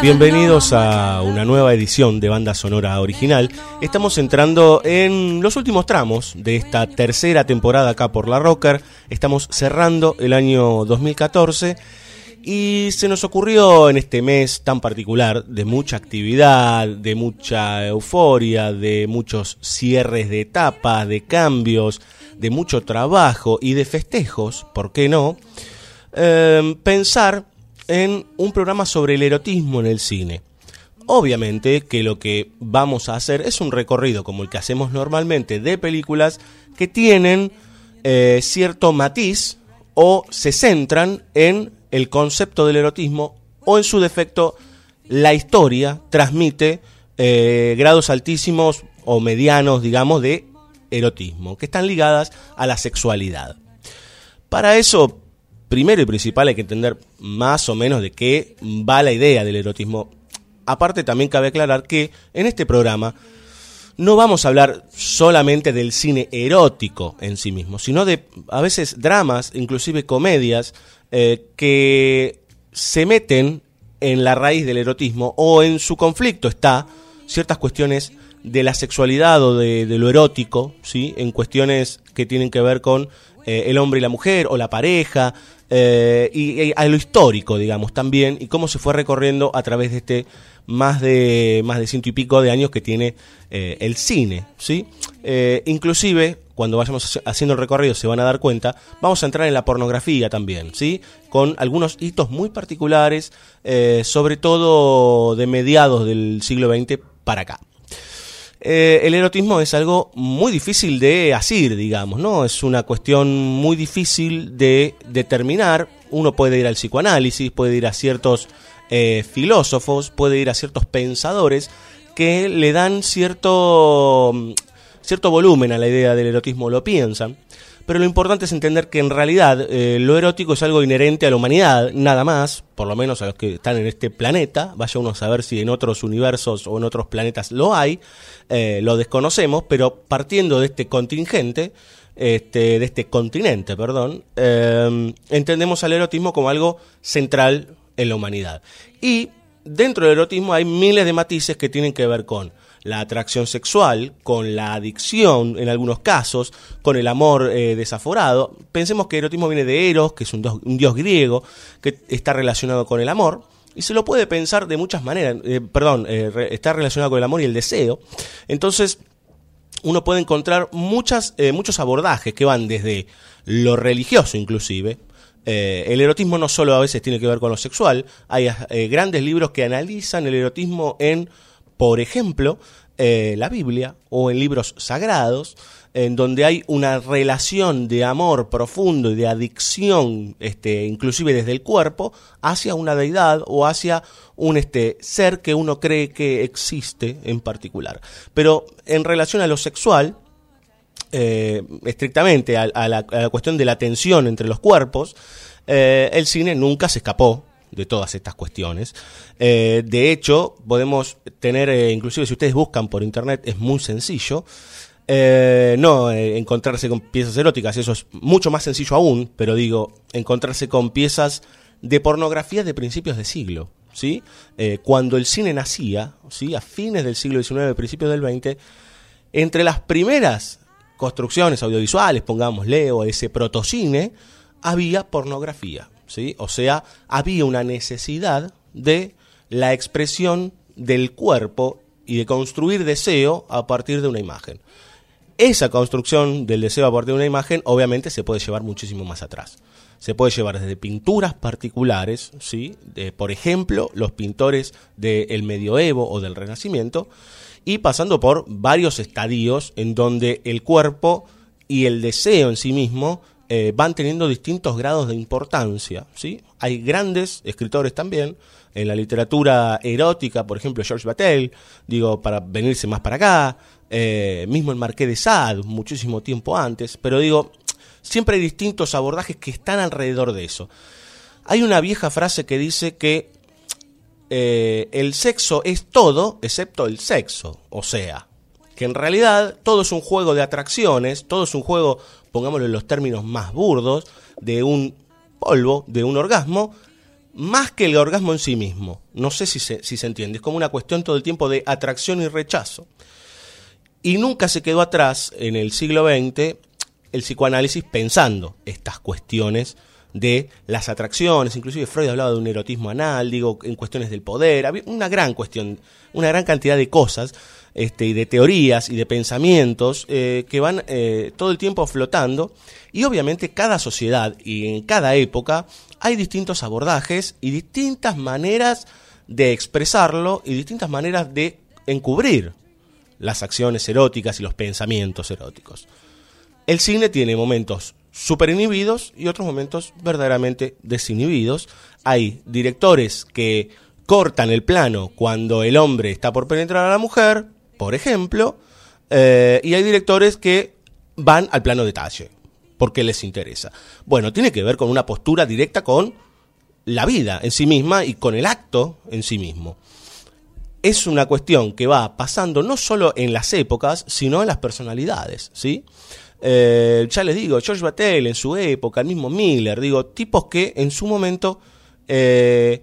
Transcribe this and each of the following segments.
Bienvenidos a una nueva edición de Banda Sonora Original. Estamos entrando en los últimos tramos de esta tercera temporada acá por La Rocker. Estamos cerrando el año 2014 y se nos ocurrió en este mes tan particular de mucha actividad, de mucha euforia, de muchos cierres de etapas, de cambios, de mucho trabajo y de festejos, ¿por qué no? Eh, pensar en un programa sobre el erotismo en el cine. Obviamente que lo que vamos a hacer es un recorrido como el que hacemos normalmente de películas que tienen eh, cierto matiz o se centran en el concepto del erotismo o en su defecto la historia transmite eh, grados altísimos o medianos, digamos, de erotismo, que están ligadas a la sexualidad. Para eso primero y principal hay que entender más o menos de qué va la idea del erotismo. Aparte también cabe aclarar que en este programa no vamos a hablar solamente del cine erótico en sí mismo, sino de a veces dramas, inclusive comedias, eh, que se meten en la raíz del erotismo o en su conflicto está ciertas cuestiones de la sexualidad o de, lo erótico, ¿sí? en cuestiones que tienen que ver con eh, el hombre y la mujer o la pareja, eh, y, a lo histórico, digamos, también, y cómo se fue recorriendo a través de este más de más de ciento y pico de años que tiene eh, el cine, ¿sí? Eh, inclusive, cuando vayamos haciendo el recorrido se van a dar cuenta, vamos a entrar en la pornografía también, ¿sí? Con algunos hitos muy particulares, sobre todo de mediados del siglo XX para acá. Eh, el erotismo es algo muy difícil de asir, digamos, ¿no? Es una cuestión muy difícil de determinar. Uno puede ir al psicoanálisis, puede ir a ciertos eh, filósofos, puede ir a ciertos pensadores que le dan cierto, cierto volumen a la idea del erotismo, lo piensan. Pero lo importante es entender que en realidad eh, lo erótico es algo inherente a la humanidad, nada más, por lo menos a los que están en este planeta. Vaya uno a saber si en otros universos o en otros planetas lo hay, eh, lo desconocemos, pero partiendo de este contingente, este, de este continente, perdón, eh, entendemos al erotismo como algo central en la humanidad. Y dentro del erotismo hay miles de matices que tienen que ver con la atracción sexual, con la adicción en algunos casos, con el amor eh, desaforado. Pensemos que erotismo viene de Eros, que es un dios, griego, que está relacionado con el amor. Y se lo puede pensar de muchas maneras, eh, perdón, eh, está relacionado con el amor y el deseo. Entonces, uno puede encontrar muchas, muchos abordajes que van desde lo religioso inclusive, el erotismo no solo a veces tiene que ver con lo sexual, hay grandes libros que analizan el erotismo en, por ejemplo, eh, la Biblia o en libros sagrados, en donde hay una relación de amor profundo y de adicción, este, inclusive desde el cuerpo, hacia una deidad o hacia un este, ser que uno cree que existe en particular. Pero en relación a lo sexual, eh, estrictamente a, la, cuestión de la tensión entre los cuerpos, eh, el cine nunca se escapó de todas estas cuestiones. Eh, de hecho, podemos tener, eh, inclusive si ustedes buscan por internet, es muy sencillo. no encontrarse con piezas eróticas, eso es mucho más sencillo aún, pero digo, encontrarse con piezas de pornografía de principios de siglo. ¿sí? cuando el cine nacía, ¿sí? a fines del siglo XIX, principios del XX, entre las primeras construcciones audiovisuales, pongámosle, o ese protocine, había pornografía, ¿sí? O sea, había una necesidad de la expresión del cuerpo y de construir deseo a partir de una imagen. Esa construcción del deseo a partir de una imagen obviamente se puede llevar muchísimo más atrás. Se puede llevar desde pinturas particulares, ¿sí? De, por ejemplo, los pintores del medioevo o del renacimiento, y pasando por varios estadios en donde el cuerpo y el deseo en sí mismo eh, van teniendo distintos grados de importancia. ¿sí? Hay grandes escritores también en la literatura erótica, por ejemplo, George Batel, digo, para venirse más para acá, eh, mismo el Marqués de Sade, muchísimo tiempo antes, pero digo, siempre hay distintos abordajes que están alrededor de eso. Hay una vieja frase que dice que eh, el sexo es todo excepto el sexo, o sea, que en realidad todo es un juego de atracciones, todo es un juego, pongámoslo en los términos más burdos, de un polvo, de un orgasmo, más que el orgasmo en sí mismo. No sé si se, si se entiende, es como una cuestión todo el tiempo de atracción y rechazo. Y nunca se quedó atrás en el siglo XX el psicoanálisis pensando estas cuestiones de las atracciones, inclusive Freud hablaba de un erotismo anal, digo, en cuestiones del poder, había una gran cuestión, una gran cantidad de cosas, este, y de teorías y de pensamientos eh, que van eh, todo el tiempo flotando, y obviamente cada sociedad y en cada época hay distintos abordajes y distintas maneras de expresarlo y distintas maneras de encubrir las acciones eróticas y los pensamientos eróticos. El cine tiene momentos super inhibidos y otros momentos verdaderamente desinhibidos. Hay directores que cortan el plano cuando el hombre está por penetrar a la mujer, por ejemplo, eh, y hay directores que van al plano detalle porque les interesa. Bueno, tiene que ver con una postura directa con la vida en sí misma y con el acto en sí mismo. Es una cuestión que va pasando no solo en las épocas, sino en las personalidades, ¿sí? Eh, ya les digo, George Battelle en su época, el mismo Miller, digo, tipos que en su momento eh,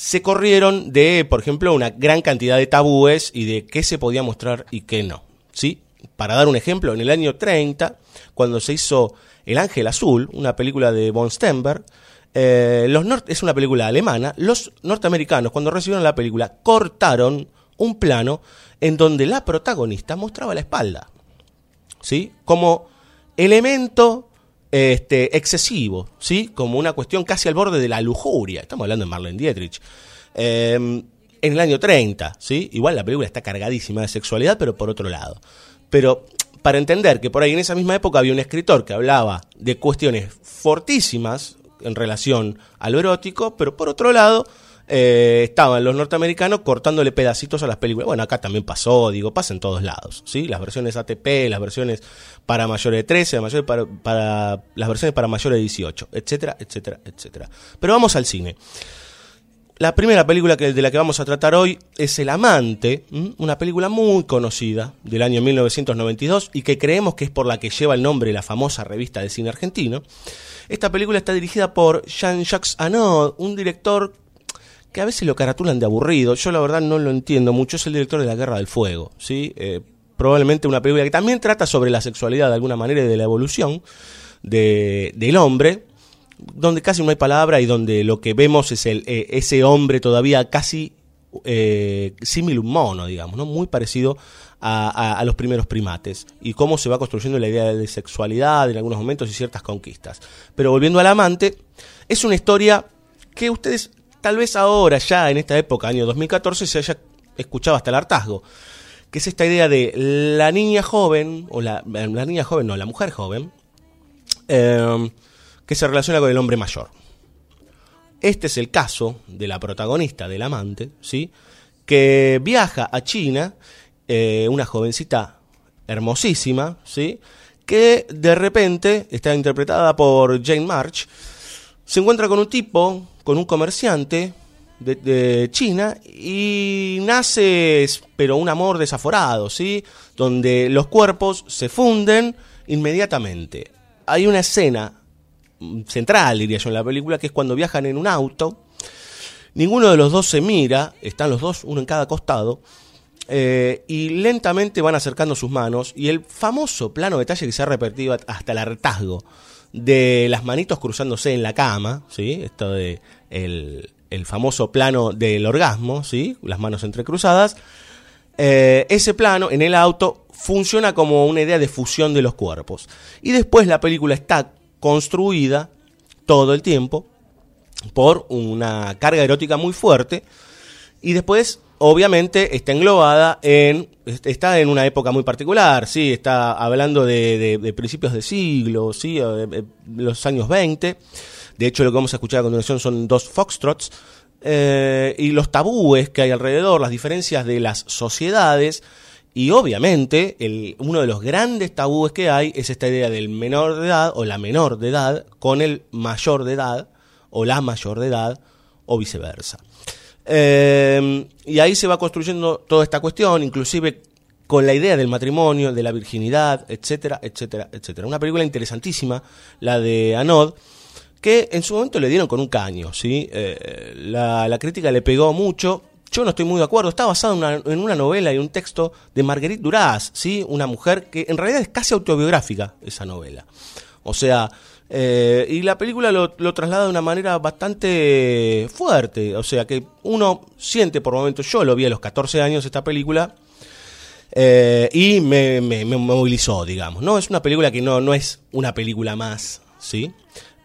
se corrieron de, por ejemplo, una gran cantidad de tabúes y de qué se podía mostrar y qué no. ¿sí? Para dar un ejemplo, en el año 30, cuando se hizo El Ángel Azul, una película de Von Stenberg, eh, es una película alemana, los norteamericanos cuando recibieron la película cortaron un plano en donde la protagonista mostraba la espalda. ¿Sí? Como elemento este, excesivo, ¿sí? Como una cuestión casi al borde de la lujuria. Estamos hablando de Marlene Dietrich. Em, en el año 30, ¿sí? Igual la película está cargadísima de sexualidad, pero por otro lado. Pero para entender que por ahí en esa misma época había un escritor que hablaba de cuestiones fortísimas en relación a lo erótico, pero por otro lado eh, estaban los norteamericanos cortándole pedacitos a las películas. Bueno, acá también pasó, digo, pasa en todos lados, ¿sí? Las versiones ATP, las versiones para mayores de 13, mayores para, para, las versiones para mayores de 18, etcétera, etcétera, etcétera. Pero vamos al cine. La primera película que, de la que vamos a tratar hoy es El Amante, una película muy conocida del año 1992 y que creemos que es por la que lleva el nombre la famosa revista de cine argentino. Esta película está dirigida por Jean-Jacques Anod, un director que a veces lo caratulan de aburrido. Yo la verdad no lo entiendo mucho. Es el director de La Guerra del Fuego, ¿sí? Eh, probablemente una película que también trata sobre la sexualidad de alguna manera y de la evolución de, del hombre, donde casi no hay palabra y donde lo que vemos es el, eh, ese hombre todavía casi eh, un mono, digamos, ¿no? muy parecido a, a, los primeros primates y cómo se va construyendo la idea de sexualidad en algunos momentos y ciertas conquistas. Pero volviendo al amante, es una historia que ustedes tal vez ahora, ya en esta época, año 2014, se haya escuchado hasta el hartazgo, que es esta idea de la niña joven, o la, niña joven, no, la mujer joven, em, que se relaciona con el hombre mayor. Este es el caso de la protagonista, del amante, ¿sí? que viaja a China, eh, una jovencita hermosísima, ¿sí? que de repente está interpretada por Jane March, se encuentra con un tipo con un comerciante de, China y nace, pero un amor desaforado, ¿sí? Donde los cuerpos se funden inmediatamente. Hay una escena central, diría yo, en la película, que es cuando viajan en un auto. Ninguno de los dos se mira, están los dos, uno en cada costado, eh, y lentamente van acercando sus manos. Y el famoso plano detalle que se ha repetido hasta el hartazgo de las manitos cruzándose en la cama, ¿sí? Esto de el, famoso plano del orgasmo, ¿sí? las manos entrecruzadas, eh, ese plano en el auto funciona como una idea de fusión de los cuerpos. Y después la película está construida todo el tiempo por una carga erótica muy fuerte y después obviamente está englobada en está en una época muy particular, sí, está hablando de, principios de siglo, sí, eh, eh, los años 20. De hecho, lo que vamos a escuchar a continuación son dos foxtrots eh, y los tabúes que hay alrededor, las diferencias de las sociedades. Y obviamente, uno de los grandes tabúes que hay es esta idea del menor de edad o la menor de edad con el mayor de edad o la mayor de edad o viceversa. Eh, y ahí se va construyendo toda esta cuestión, inclusive con la idea del matrimonio, de la virginidad, etcétera, etcétera, etcétera. Una película interesantísima, la de Anod, que en su momento le dieron con un caño, ¿sí? Eh, la, crítica le pegó mucho. Yo no estoy muy de acuerdo. Está basado en una, novela y un texto de Marguerite Duras, ¿sí? Una mujer que en realidad es casi autobiográfica, esa novela. O sea, eh, y la película lo, traslada de una manera bastante fuerte. O sea, que uno siente por momentos, yo lo vi a los 14 años esta película, eh, y me, movilizó, digamos. ¿no? Es una película que no, no es una película más, ¿sí?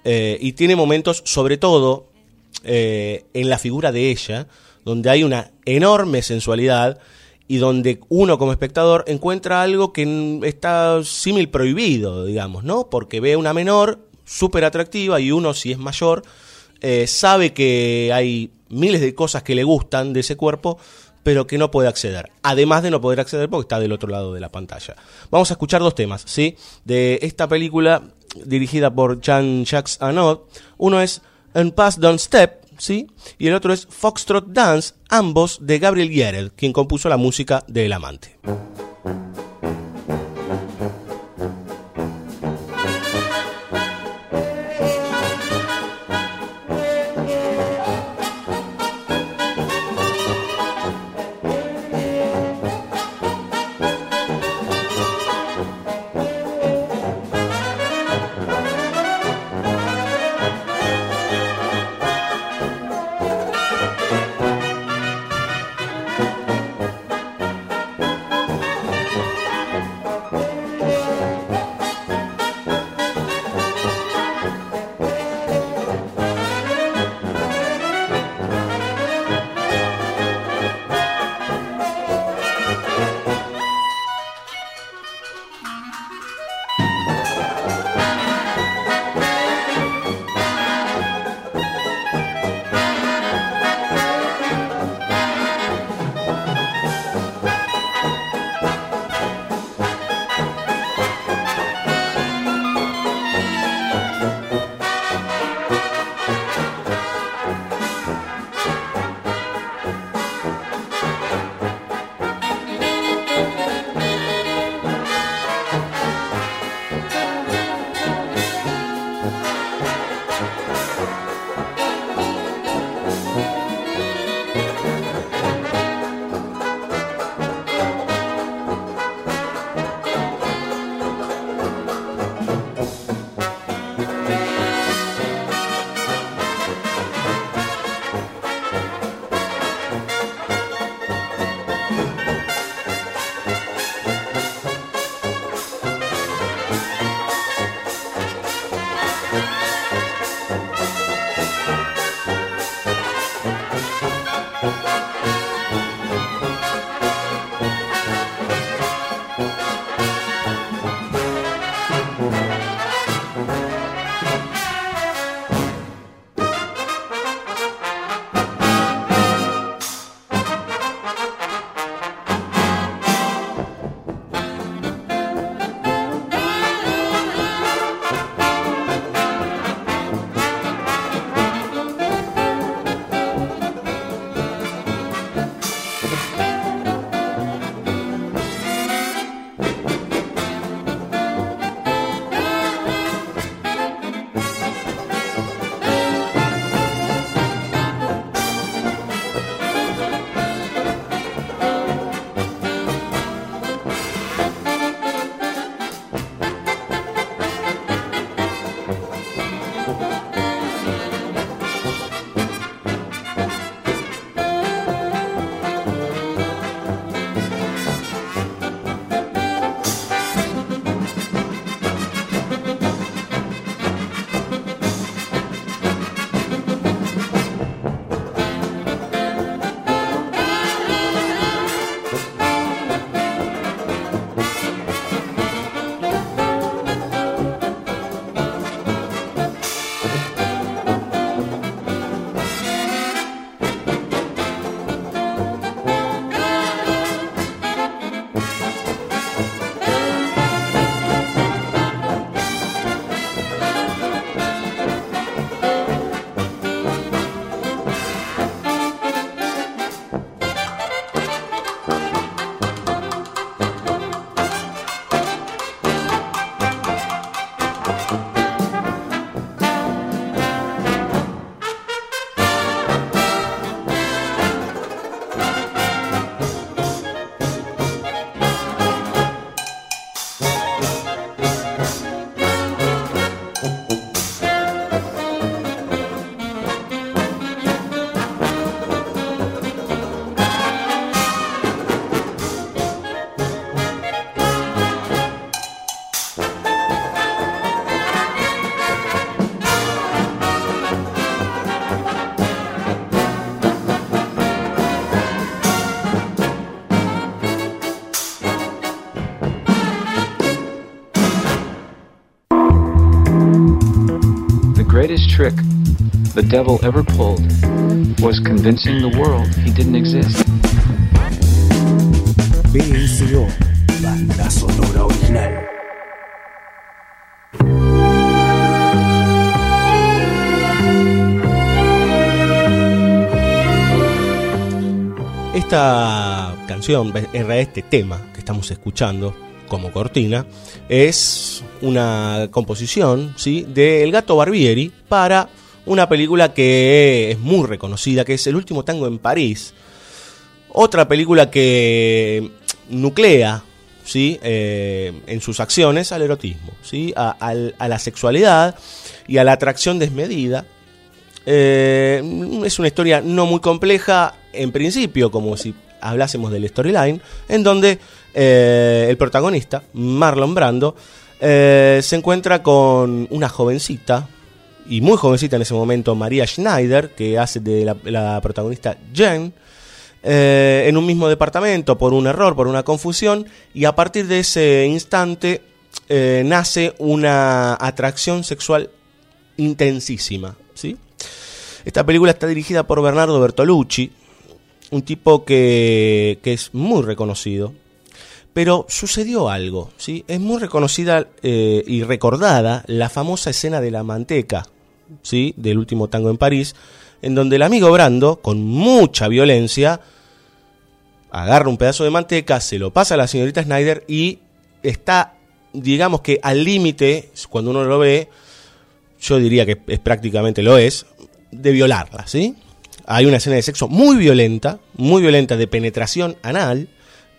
Eh, y tiene momentos, sobre todo, en la figura de ella, donde hay una enorme sensualidad y donde uno como espectador encuentra algo que está símil prohibido, digamos, ¿no? Porque ve una menor súper atractiva y uno, si es mayor, eh, sabe que hay miles de cosas que le gustan de ese cuerpo, pero que no puede acceder. Además de no poder acceder porque está del otro lado de la pantalla. Vamos a escuchar dos temas, ¿sí? De esta película dirigida por Jean-Jacques Anod. Uno es Un Pass Don't Step, ¿sí? Y el otro es Foxtrot Dance, ambos de Gabriel Guerrero, quien compuso la música de El Amante. The devil ever pulled was convincing the world he didn't exist. BSO, banda sonora original. Esta canción, en realidad este tema que estamos escuchando como cortina, es una composición ¿sí? de El Gato Barbieri para una película que es muy reconocida, que es El último tango en París. Otra película que nuclea ¿sí? Eh, en sus acciones al erotismo, ¿sí? A, la sexualidad y a la atracción desmedida. Eh, es una historia no muy compleja en principio, como si hablásemos del storyline, en donde eh, el protagonista, Marlon Brando, se encuentra con una jovencita, y muy jovencita en ese momento, María Schneider, que hace de la, protagonista Jen, eh, en un mismo departamento por un error, por una confusión, y a partir de ese instante eh, nace una atracción sexual intensísima. ¿sí? Esta película está dirigida por Bernardo Bertolucci, un tipo que, que es muy reconocido, pero sucedió algo, ¿sí? Es muy reconocida eh, y recordada la famosa escena de la manteca, ¿sí? del último tango en París, en donde el amigo Brando, con mucha violencia, agarra un pedazo de manteca, se lo pasa a la señorita Snyder y está, digamos que al límite, cuando uno lo ve, yo diría que es, prácticamente lo es, de violarla, ¿sí? Hay una escena de sexo muy violenta, muy violenta, de penetración anal,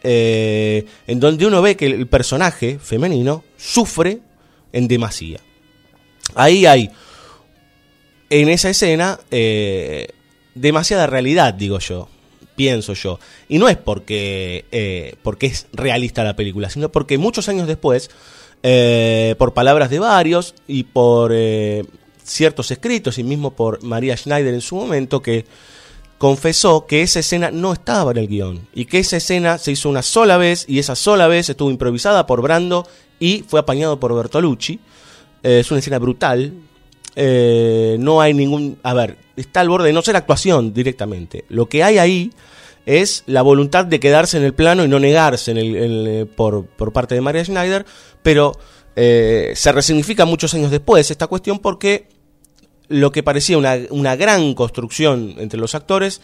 eh, en donde uno ve que el personaje femenino sufre en demasía. Ahí hay en esa escena eh, demasiada realidad, digo yo, pienso yo. Y no es porque, eh, porque es realista la película, sino porque muchos años después, eh, por palabras de varios y por ciertos escritos, y mismo por María Schneider en su momento, que confesó que esa escena no estaba en el guion y que esa escena se hizo una sola vez y esa sola vez estuvo improvisada por Brando y fue apañado por Bertolucci. es una escena brutal, eh, no hay ningún... A ver, está al borde de no ser actuación directamente. Lo que hay ahí es la voluntad de quedarse en el plano y no negarse en el, por, por, parte de Maria Schneider, pero eh, se resignifica muchos años después esta cuestión porque lo que parecía una, una gran construcción entre los actores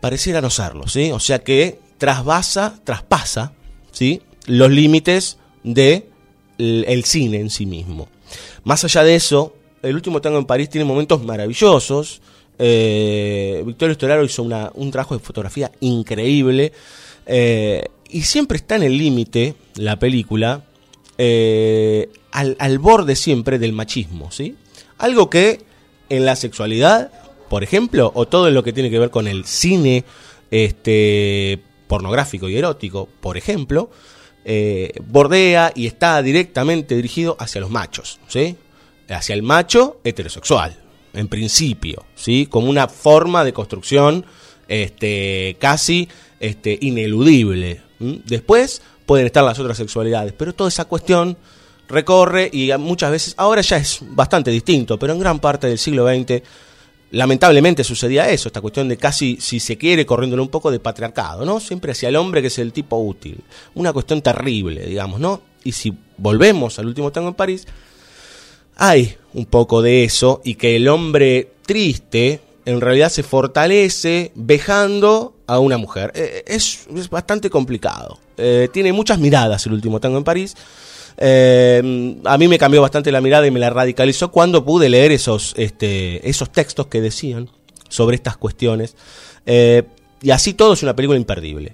pareciera no serlo, ¿sí? O sea que trasvasa, traspasa, ¿sí? Los límites de el cine en sí mismo. Más allá de eso, el último tango en París tiene momentos maravillosos. Eh, Victorio Storaro hizo un trabajo de fotografía increíble. Eh, y siempre está en el límite la película, eh, al, borde siempre del machismo, ¿sí? Algo que en la sexualidad, por ejemplo, o todo lo que tiene que ver con el cine este, pornográfico y erótico, por ejemplo, bordea y está directamente dirigido hacia los machos, ¿sí? Hacia el macho heterosexual, en principio, ¿sí? Como una forma de construcción este, casi este, ineludible. Después pueden estar las otras sexualidades, pero toda esa cuestión recorre y muchas veces, ahora ya es bastante distinto, pero en gran parte del siglo XX lamentablemente sucedía eso, esta cuestión de casi, si se quiere, corriéndole un poco de patriarcado, ¿no? Siempre hacia el hombre que es el tipo útil. Una cuestión terrible, digamos, ¿no? Y si volvemos al último tango en París, hay un poco de eso y que el hombre triste en realidad se fortalece vejando a una mujer. Eh, es, bastante complicado. Eh, tiene muchas miradas el último tango en París. Eh, a mí me cambió bastante la mirada y me la radicalizó cuando pude leer esos, este, esos textos que decían sobre estas cuestiones. y así todo es una película imperdible.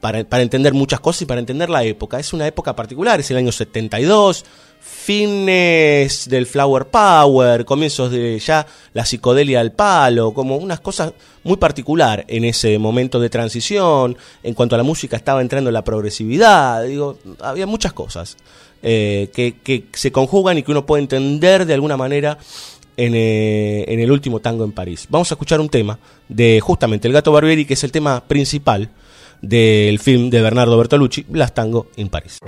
Para, para entender muchas cosas y para entender la época. Es una época particular, es el año 72 fines del flower power, comienzos de ya la psicodelia al palo, como unas cosas muy particular en ese momento de transición. En cuanto a la música estaba entrando la progresividad, digo, había muchas cosas eh, que, se conjugan y que uno puede entender de alguna manera en, eh, en, el último tango en París. Vamos a escuchar un tema de justamente El Gato Barbieri, que es el tema principal del film de Bernardo Bertolucci, Las Tango en París.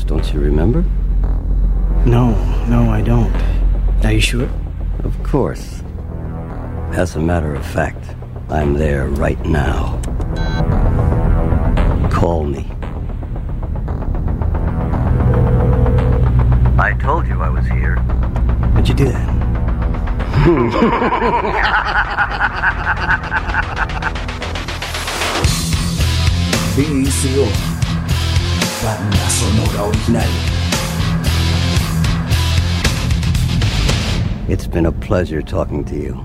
At house, don't you remember? No, no, I don't. Are you sure? Of course. As a matter of fact, I'm there right now. Call me. I told you I was here. How'd you do that? BSO. Banda sonora original. It's been a pleasure talking to you.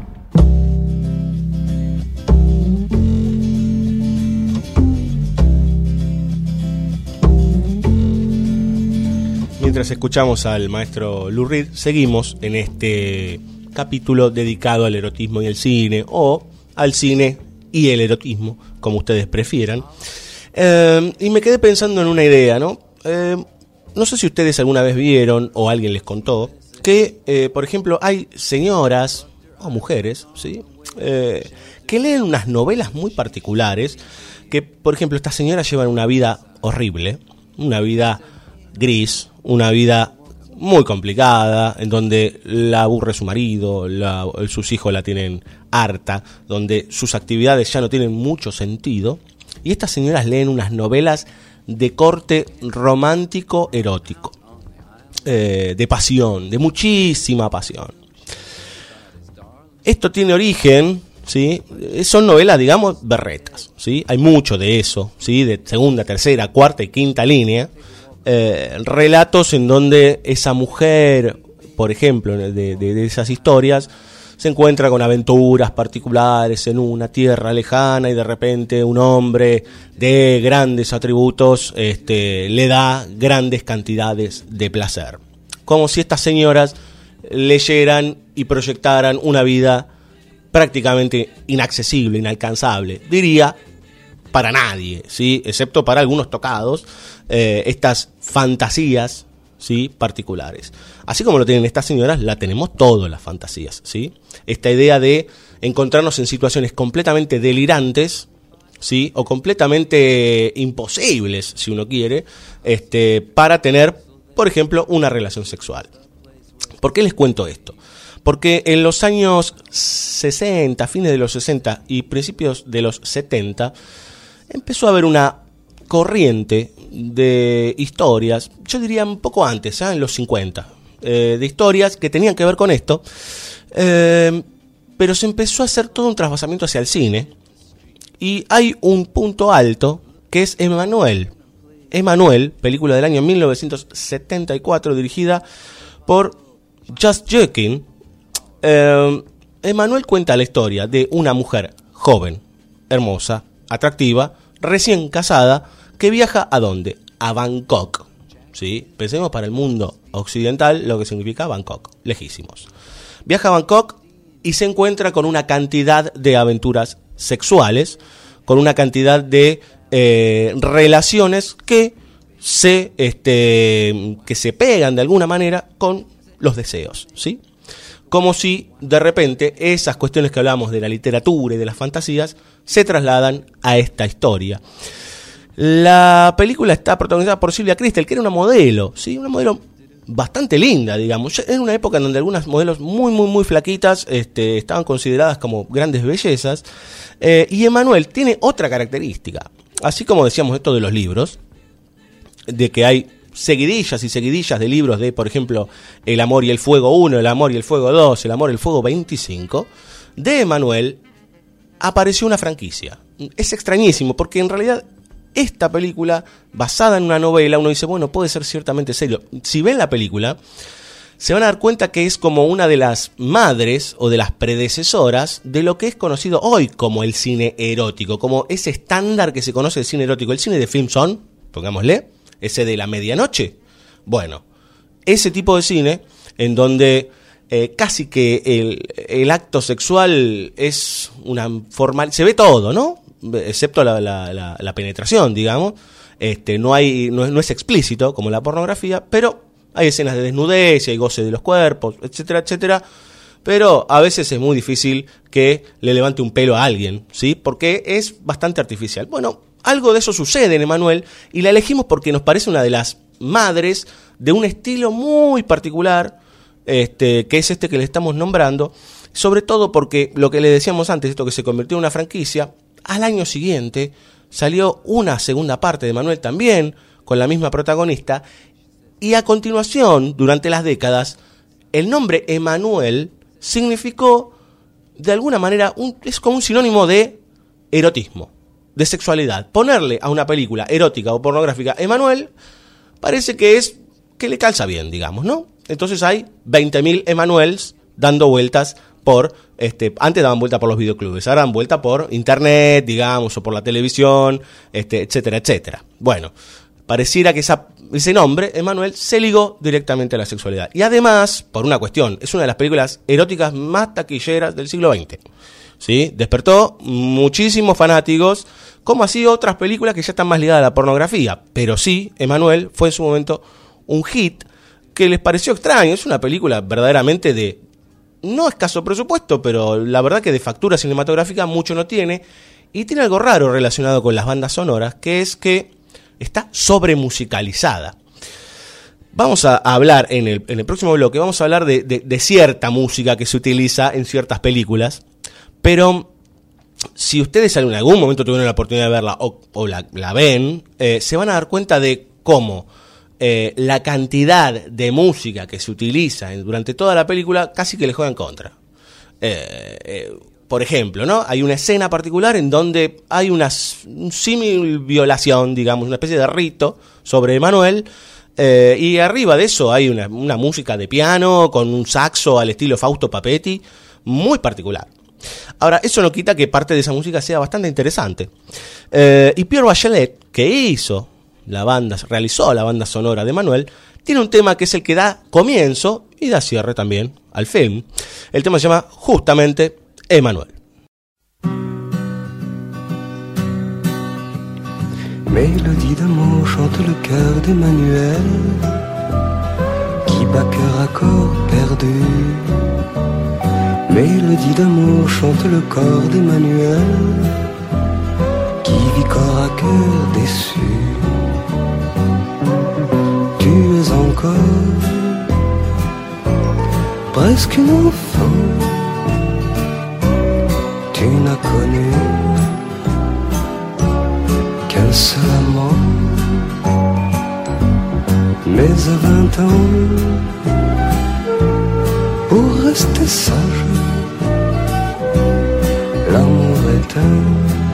Mientras escuchamos al maestro Lou Reed, seguimos en este capítulo dedicado al erotismo y el cine, o al cine y el erotismo, como ustedes prefieran. Eh, y me quedé pensando en una idea, ¿no? Eh, no sé si ustedes alguna vez vieron o alguien les contó que, eh, por ejemplo, hay señoras o mujeres, ¿sí? Que leen unas novelas muy particulares, que, por ejemplo, estas señoras llevan una vida horrible, una vida gris, una vida muy complicada, en donde la aburre su marido, la- sus hijos la tienen harta, donde sus actividades ya no tienen mucho sentido. Y estas señoras leen unas novelas de corte romántico erótico, eh, de pasión, de muchísima pasión. Esto tiene origen, ¿sí? Eh, Son novelas, digamos, berretas, ¿sí? Hay mucho de eso, ¿sí? De segunda, tercera, cuarta y quinta línea. Eh, relatos en donde esa mujer, por ejemplo, de, esas historias, se encuentra con aventuras particulares en una tierra lejana y de repente un hombre de grandes atributos este, le da grandes cantidades de placer. Como si estas señoras leyeran y proyectaran una vida prácticamente inaccesible, inalcanzable. Diría para nadie, ¿sí? excepto para algunos tocados, eh, estas fantasías ¿sí? particulares. Así como lo tienen estas señoras, la tenemos todas las fantasías. ¿sí? Esta idea de encontrarnos en situaciones completamente delirantes, ¿sí? o completamente imposibles, si uno quiere, este, para tener, por ejemplo, una relación sexual. ¿Por qué les cuento esto? Porque en los años 60, fines de los 60 y principios de los 70, empezó a haber una corriente de historias, yo diría un poco antes, ¿ah? en los 50, eh, de historias que tenían que ver con esto, eh, pero se empezó a hacer todo un trasvasamiento hacia el cine, y hay un punto alto que es Emanuel. Emanuel, película del año 1974 dirigida por Just Joking. Eh, Emanuel cuenta la historia de una mujer joven, hermosa, atractiva, recién casada, que viaja a dónde? A Bangkok. ¿Sí? Pensemos para el mundo occidental lo que significa Bangkok, lejísimos. Viaja a Bangkok y se encuentra con una cantidad de aventuras sexuales, con una cantidad de eh, relaciones que se, este, que se pegan de alguna manera con los deseos, ¿sí? Como si de repente esas cuestiones que hablamos de la literatura y de las fantasías se trasladan a esta historia. La película está protagonizada por Silvia Cristel, que era una modelo, ¿sí? Una modelo bastante linda, digamos. En una época en donde algunas modelos muy, muy, muy flaquitas este, estaban consideradas como grandes bellezas. Eh, y Emanuel tiene otra característica. Así como decíamos esto de los libros, de que hay seguidillas y seguidillas de libros de, por ejemplo, El amor y el fuego 1, El amor y el fuego 2, El amor y el fuego 25, de Emanuel apareció una franquicia. Es extrañísimo porque en realidad esta película, basada en una novela, uno dice, bueno, puede ser ciertamente serio. Si ven la película, se van a dar cuenta que es como una de las madres o de las predecesoras de lo que es conocido hoy como el cine erótico, como ese estándar que se conoce del cine erótico, el cine de film son, pongámosle, ese de la medianoche. Bueno, ese tipo de cine en donde eh, casi que el, el acto sexual es una formal, se ve todo, ¿no? Excepto la, la, penetración, digamos. Este, no, hay, no es, no, es, explícito como la pornografía, pero hay escenas de desnudez, hay goce de los cuerpos, etcétera, etcétera. pero a veces es muy difícil que le levante un pelo a alguien, ¿sí? Porque es bastante artificial. Bueno, algo de eso sucede en Emanuel y la elegimos porque nos parece una de las madres de un estilo muy particular, este, que es este que le estamos nombrando, sobre todo porque lo que le decíamos antes, esto que se convirtió en una franquicia, al año siguiente salió una segunda parte de Emanuel también, con la misma protagonista, y a continuación, durante las décadas, el nombre Emanuel significó, de alguna manera, un, es como un sinónimo de erotismo, de sexualidad. Ponerle a una película erótica o pornográfica Emanuel parece que es que le calza bien, digamos, ¿no? Entonces hay 20.000 Emanuels dando vueltas por, este, antes daban vuelta por los videoclubes, ahora dan vuelta por internet, digamos, o por la televisión, este, etcétera, etcétera. Bueno, pareciera que ese nombre, Emanuel, se ligó directamente a la sexualidad. Y además, por una cuestión, es una de las películas eróticas más taquilleras del siglo XX. ¿Sí? Despertó muchísimos fanáticos, como así otras películas que ya están más ligadas a la pornografía. Pero sí, Emanuel fue en su momento un hit que les pareció extraño. Es una película verdaderamente de no escaso presupuesto, pero la verdad que de factura cinematográfica mucho no tiene. Y tiene algo raro relacionado con las bandas sonoras, que es que está sobremusicalizada. Vamos a hablar en el, en el próximo bloque, vamos a hablar de, cierta música que se utiliza en ciertas películas, pero si ustedes en algún momento tuvieron la oportunidad de verla o, o la, la ven, eh, se van a dar cuenta de cómo eh, la cantidad de música que se utiliza durante toda la película casi que le juega en contra. Eh, eh, por ejemplo, ¿no? Hay una escena particular en donde hay una un símil violación, digamos, una especie de rito sobre Emanuel. eh, y arriba de eso hay una, música de piano con un saxo al estilo Fausto Papetti, muy particular. Ahora, eso no quita que parte de esa música sea bastante interesante. Y Pierre Bachelet, que hizo la banda, realizó la banda sonora de Manuel, tiene un tema que es el que da comienzo y da cierre también al film. El tema se llama justamente Emanuel. Mélodie d'amour chante le cœur d'Emmanuel Qui bat cœur à corps perdu Mélodie d'amour chante le corps d'Emmanuel Qui vit corps à cœur déçu presque une enfant Tu n'as connu qu'un seul amant. Mais à vingt ans, pour rester sage, l'amour est un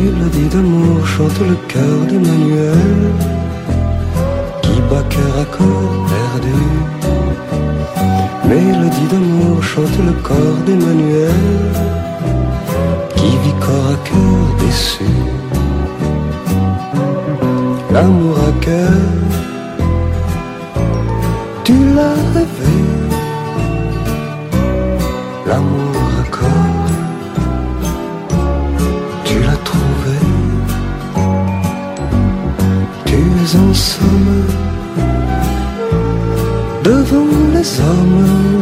Mélodie d'amour chante le cœur d'Emmanuel, qui bat cœur à corps perdu. Mélodie d'amour chante le corps d'Emmanuel Qui vit corps à cœur déçu L'amour à cœur Tu l'as rêvé L'amour en somme devant les hommes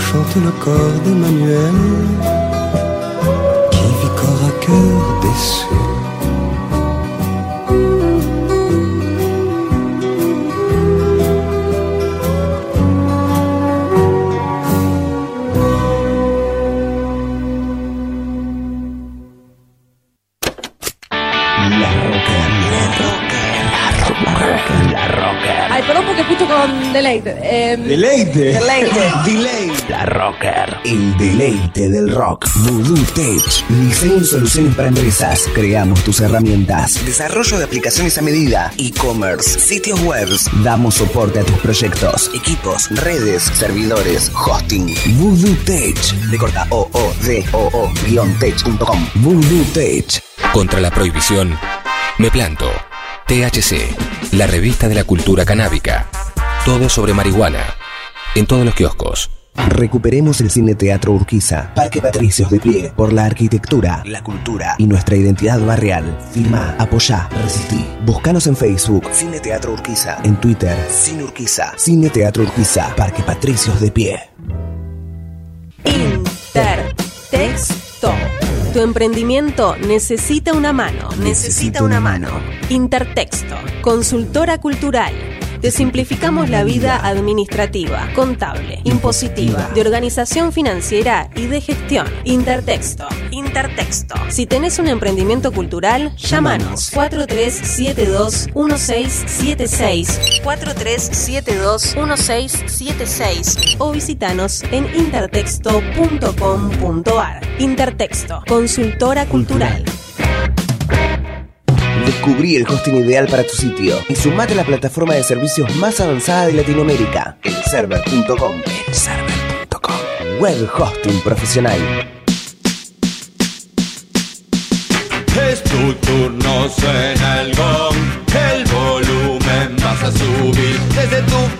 chante le corps d'Emmanuel qui vit corps à cœur déçu. La Rocker. La Rocker. Ay, perdón porque escucho con deleite. Eh, Deleite. Deleite. Delay. La Rocker. El deleite del rock. Voodoo Tech. Diseño y soluciones para empresas. Creamos tus herramientas. Desarrollo de aplicaciones a medida. E-commerce. Sitios web. Damos soporte a tus proyectos. Equipos. Redes. Servidores. Hosting. Voodoo Tech. De corta o o d o o tech.com. Voodoo Tech. Contra la prohibición, me planto. THC, la revista de la cultura canábica. Todo sobre marihuana. En todos los kioscos. Recuperemos el Cine Teatro Urquiza. Parque Patricios de pie. Por la arquitectura, la cultura y nuestra identidad barrial. Firma, apoyá, resistí. Búscanos en Facebook. Cine Teatro Urquiza. En Twitter. Cine Urquiza. Cine Teatro Urquiza. Parque Patricios de pie. Intertexto. Tu emprendimiento necesita una mano. Necesita una mano. Intertexto. Consultora cultural. Te simplificamos la vida administrativa, contable, impositiva, de organización financiera y de gestión. Intertexto. Intertexto. Si tenés un emprendimiento cultural, llámanos 4372-1676. 4372-1676. O visitanos en intertexto.com.ar. Intertexto. Consultora cultural. Descubrí el hosting ideal para tu sitio y sumate a la plataforma de servicios más avanzada de Latinoamérica, elserver.com. Elserver.com. Web hosting profesional. Es tu turno, suena el gong, el volumen vas a subir desde tu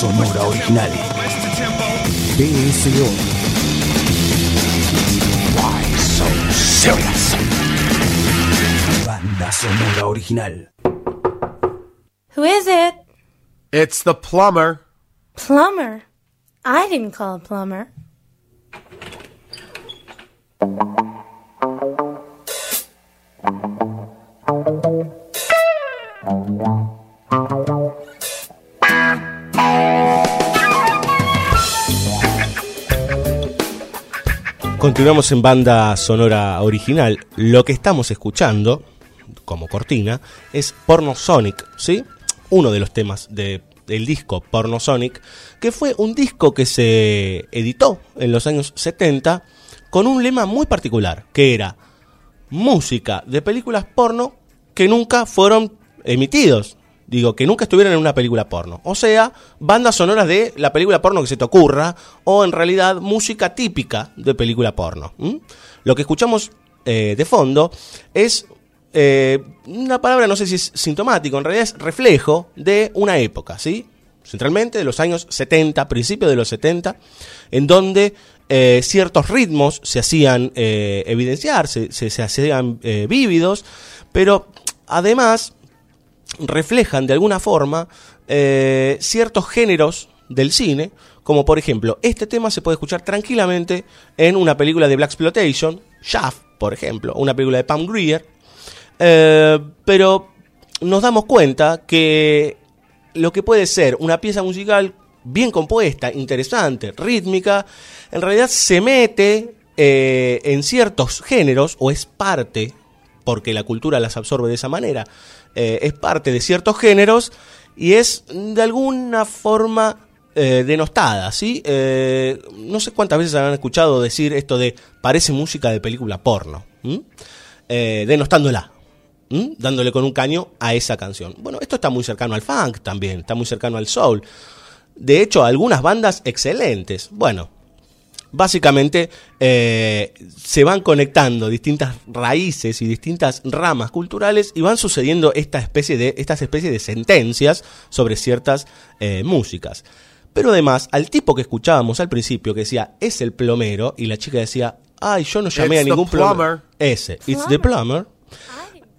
sonora original. BSO. Why so serious? Banda sonora original. Who is it? It's the plumber. Plumber. I didn't call a plumber. Continuamos en banda sonora original. Lo que estamos escuchando, como cortina, es Porno Sonic, ¿sí? Uno de los temas de, del disco Porno Sonic, que fue un disco que se editó en los años 70 con un lema muy particular, que era música de películas porno que nunca fueron emitidos. Digo, que nunca estuvieron en una película porno. O sea, bandas sonoras de la película porno que se te ocurra, o en realidad música típica de película porno. Lo que escuchamos eh, de fondo es eh, una palabra, no sé si es sintomático, en realidad es reflejo de una época, ¿sí? Centralmente de los años 70, principios de los 70, en donde eh, ciertos ritmos se hacían evidenciar, se, se- hacían vívidos, pero además reflejan de alguna forma eh, ciertos géneros del cine, como por ejemplo, este tema se puede escuchar tranquilamente en una película de Black Exploitation, Shaft, por ejemplo, una película de Pam Grier, eh, pero nos damos cuenta que lo que puede ser una pieza musical bien compuesta, interesante, rítmica, en realidad se mete eh, en ciertos géneros o es parte, porque la cultura las absorbe de esa manera, eh, es parte de ciertos géneros y es de alguna forma eh, denostada, ¿sí? Eh, no sé cuántas veces han escuchado decir esto de parece música de película porno, denostándola, dándole con un caño a esa canción. Bueno, esto está muy cercano al funk también, está muy cercano al soul. De hecho, algunas bandas excelentes. Bueno, básicamente eh, se van conectando distintas raíces y distintas ramas culturales y van sucediendo esta especie de, estas especies de sentencias sobre ciertas eh, músicas. Pero además, al tipo que escuchábamos al principio que decía, es el plomero, y la chica decía, ay, yo no llamé It's a ningún plomero. plumber. Ese, it's the plumber.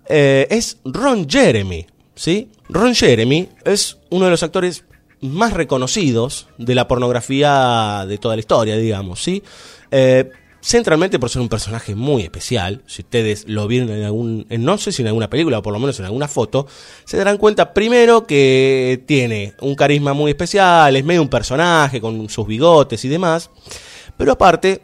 Eh, es Ron Jeremy, ¿sí? Ron Jeremy es uno de los actores más reconocidos de la pornografía de toda la historia, digamos, ¿sí? Eh, centralmente por ser un personaje muy especial, si ustedes lo vieron en algún, no sé si en alguna película o por lo menos en alguna foto, se darán cuenta primero que tiene un carisma muy especial, es medio un personaje con sus bigotes y demás, pero aparte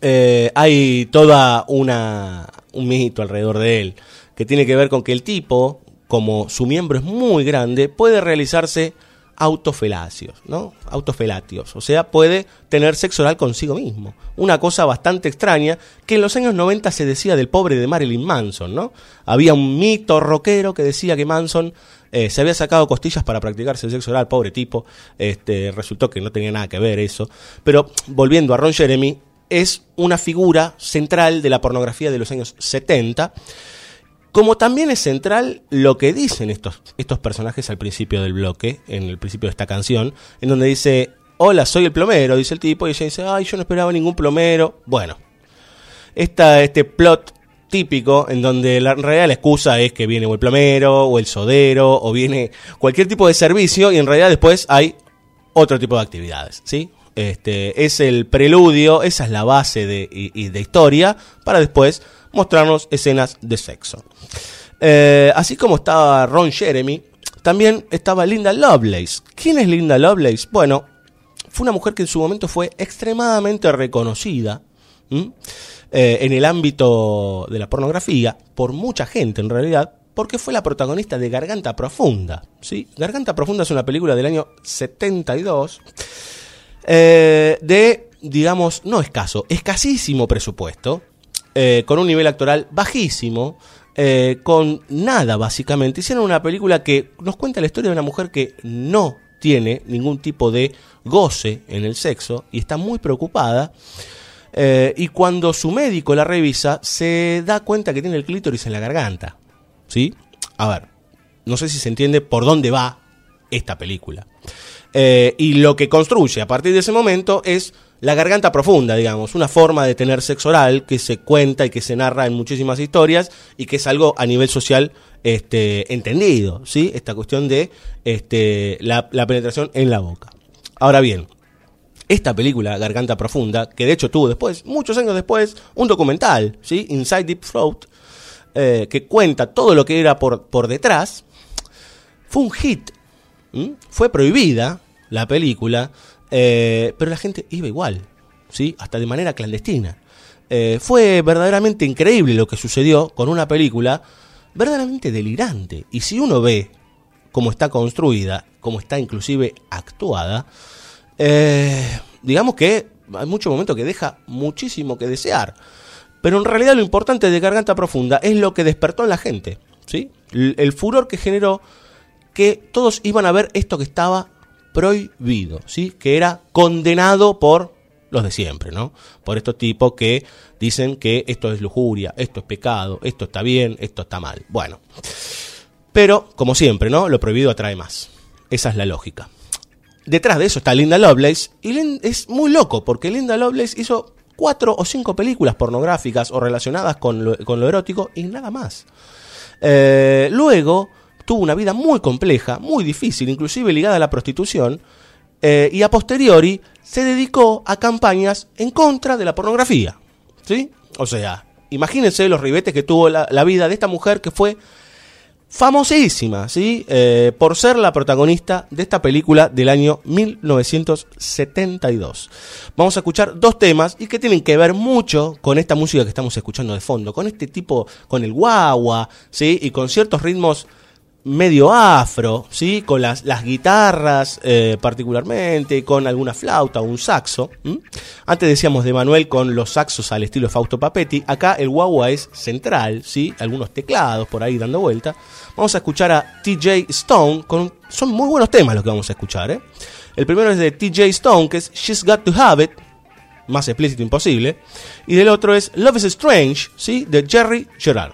eh, hay toda una un mito alrededor de él que tiene que ver con que el tipo, como su miembro es muy grande, puede realizarse autofelacios, ¿no? Autofelatios, o sea, puede tener sexo oral consigo mismo. Una cosa bastante extraña que en los años 90 se decía del pobre de Marilyn Manson, ¿no? Había un mito rockero que decía que Manson eh, se había sacado costillas para practicarse el sexo oral, pobre tipo. Este, resultó que no tenía nada que ver eso. Pero volviendo a Ron Jeremy, es una figura central de la pornografía de los años 70. Como también es central lo que dicen estos, estos personajes al principio del bloque, en el principio de esta canción, en donde dice, hola, soy el plomero, dice el tipo, y ella dice, ay, yo no esperaba ningún plomero. Bueno, esta, este plot típico en donde la, en realidad la excusa es que viene o el plomero, o el sodero, o viene cualquier tipo de servicio, y en realidad después hay otro tipo de actividades, ¿sí? Este, es el preludio, esa es la base de, y, de historia, para después mostrarnos escenas de sexo. Eh, así como estaba Ron Jeremy, también estaba Linda Lovelace. ¿Quién es Linda Lovelace? Bueno, fue una mujer que en su momento fue extremadamente reconocida. Eh, en el ámbito de la pornografía, por mucha gente en realidad, porque fue la protagonista de Garganta Profunda. ¿sí? Garganta Profunda es una película del año 72 eh, de, digamos, no escaso, escasísimo presupuesto, eh, con un nivel actoral bajísimo, eh, con nada básicamente. Hicieron una película que nos cuenta la historia de una mujer que no tiene ningún tipo de goce en el sexo y está muy preocupada. Eh, y cuando su médico la revisa, se da cuenta que tiene el clítoris en la garganta. ¿Sí? A ver, no sé si se entiende por dónde va esta película. Y lo que construye a partir de ese momento es la garganta profunda, digamos, una forma de tener sexo oral que se cuenta y que se narra en muchísimas historias y que es algo a nivel social este, entendido, ¿sí? Esta cuestión de este, la, penetración en la boca. Ahora bien, esta película, Garganta Profunda, que de hecho tuvo después, muchos años después, un documental, ¿sí? Inside Deep Throat, eh, que cuenta todo lo que era por, por detrás, fue un hit. Fue prohibida la película, eh, pero la gente iba igual, ¿sí? Hasta de manera clandestina. Eh, fue verdaderamente increíble lo que sucedió con una película verdaderamente delirante. Y si uno ve cómo está construida, cómo está inclusive actuada, eh, digamos que hay muchos momentos que deja muchísimo que desear. Pero en realidad lo importante de Garganta Profunda es lo que despertó en la gente, ¿sí? El, el furor que generó que todos iban a ver esto que estaba prohibido, ¿sí? Que era condenado por los de siempre, ¿no? Por estos tipos que dicen que esto es lujuria, esto es pecado, esto está bien, esto está mal. Bueno, pero como siempre, ¿no? Lo prohibido atrae más. Esa es la lógica. Detrás de eso está Linda Lovelace y es muy loco porque Linda Lovelace hizo cuatro o cinco películas pornográficas o relacionadas con lo, con lo erótico y nada más. Eh, luego tuvo una vida muy compleja, muy difícil, inclusive ligada a la prostitución, eh, y a posteriori se dedicó a campañas en contra de la pornografía. ¿Sí? O sea, imagínense los ribetes que tuvo la, vida de esta mujer que fue famosísima, ¿sí? Eh, por ser la protagonista de esta película del año 1972. Vamos a escuchar dos temas y que tienen que ver mucho con esta música que estamos escuchando de fondo, con este tipo, con el guagua, ¿sí? Y con ciertos ritmos medio afro, ¿sí? Con las, las guitarras eh, particularmente, con alguna flauta o un saxo. Antes decíamos de Manuel con los saxos al estilo Fausto Papetti. Acá el guagua es central, ¿sí? Algunos teclados por ahí dando vuelta. Vamos a escuchar a TJ Stone. Con, son muy buenos temas los que vamos a escuchar, ¿eh? El primero es de TJ Stone, que es She's Got to Have It. Más explícito imposible. Y del otro es Love is Strange, ¿sí? De Jerry Gerard.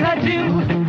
sadio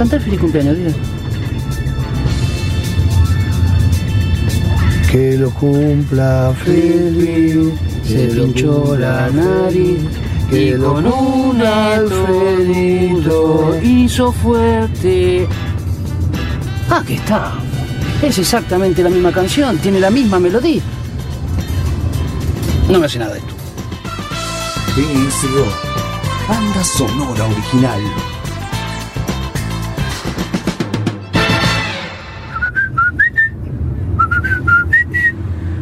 canta el feliz cumpleaños, diga. Que lo cumpla feliz. Se pinchó la nariz y con un Alfredito hizo fuerte. Ah, que está. Es exactamente la misma canción, tiene la misma melodía. No me hace nada esto. BSO. Banda sonora original.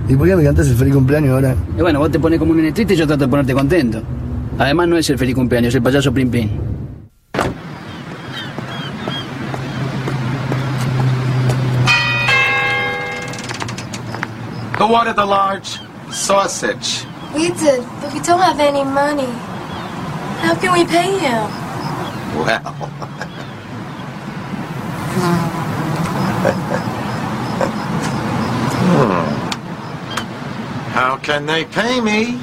¿Y por qué me cantas el feliz cumpleaños ahora? Y bueno, vos te pones como un nene triste y yo trato de ponerte contento. Además, no es el feliz cumpleaños, es el payaso Plim Plim. Who wanted the large sausage? We did, but we don't have any money. How can we pay him? Well. Hmm. How can they pay me?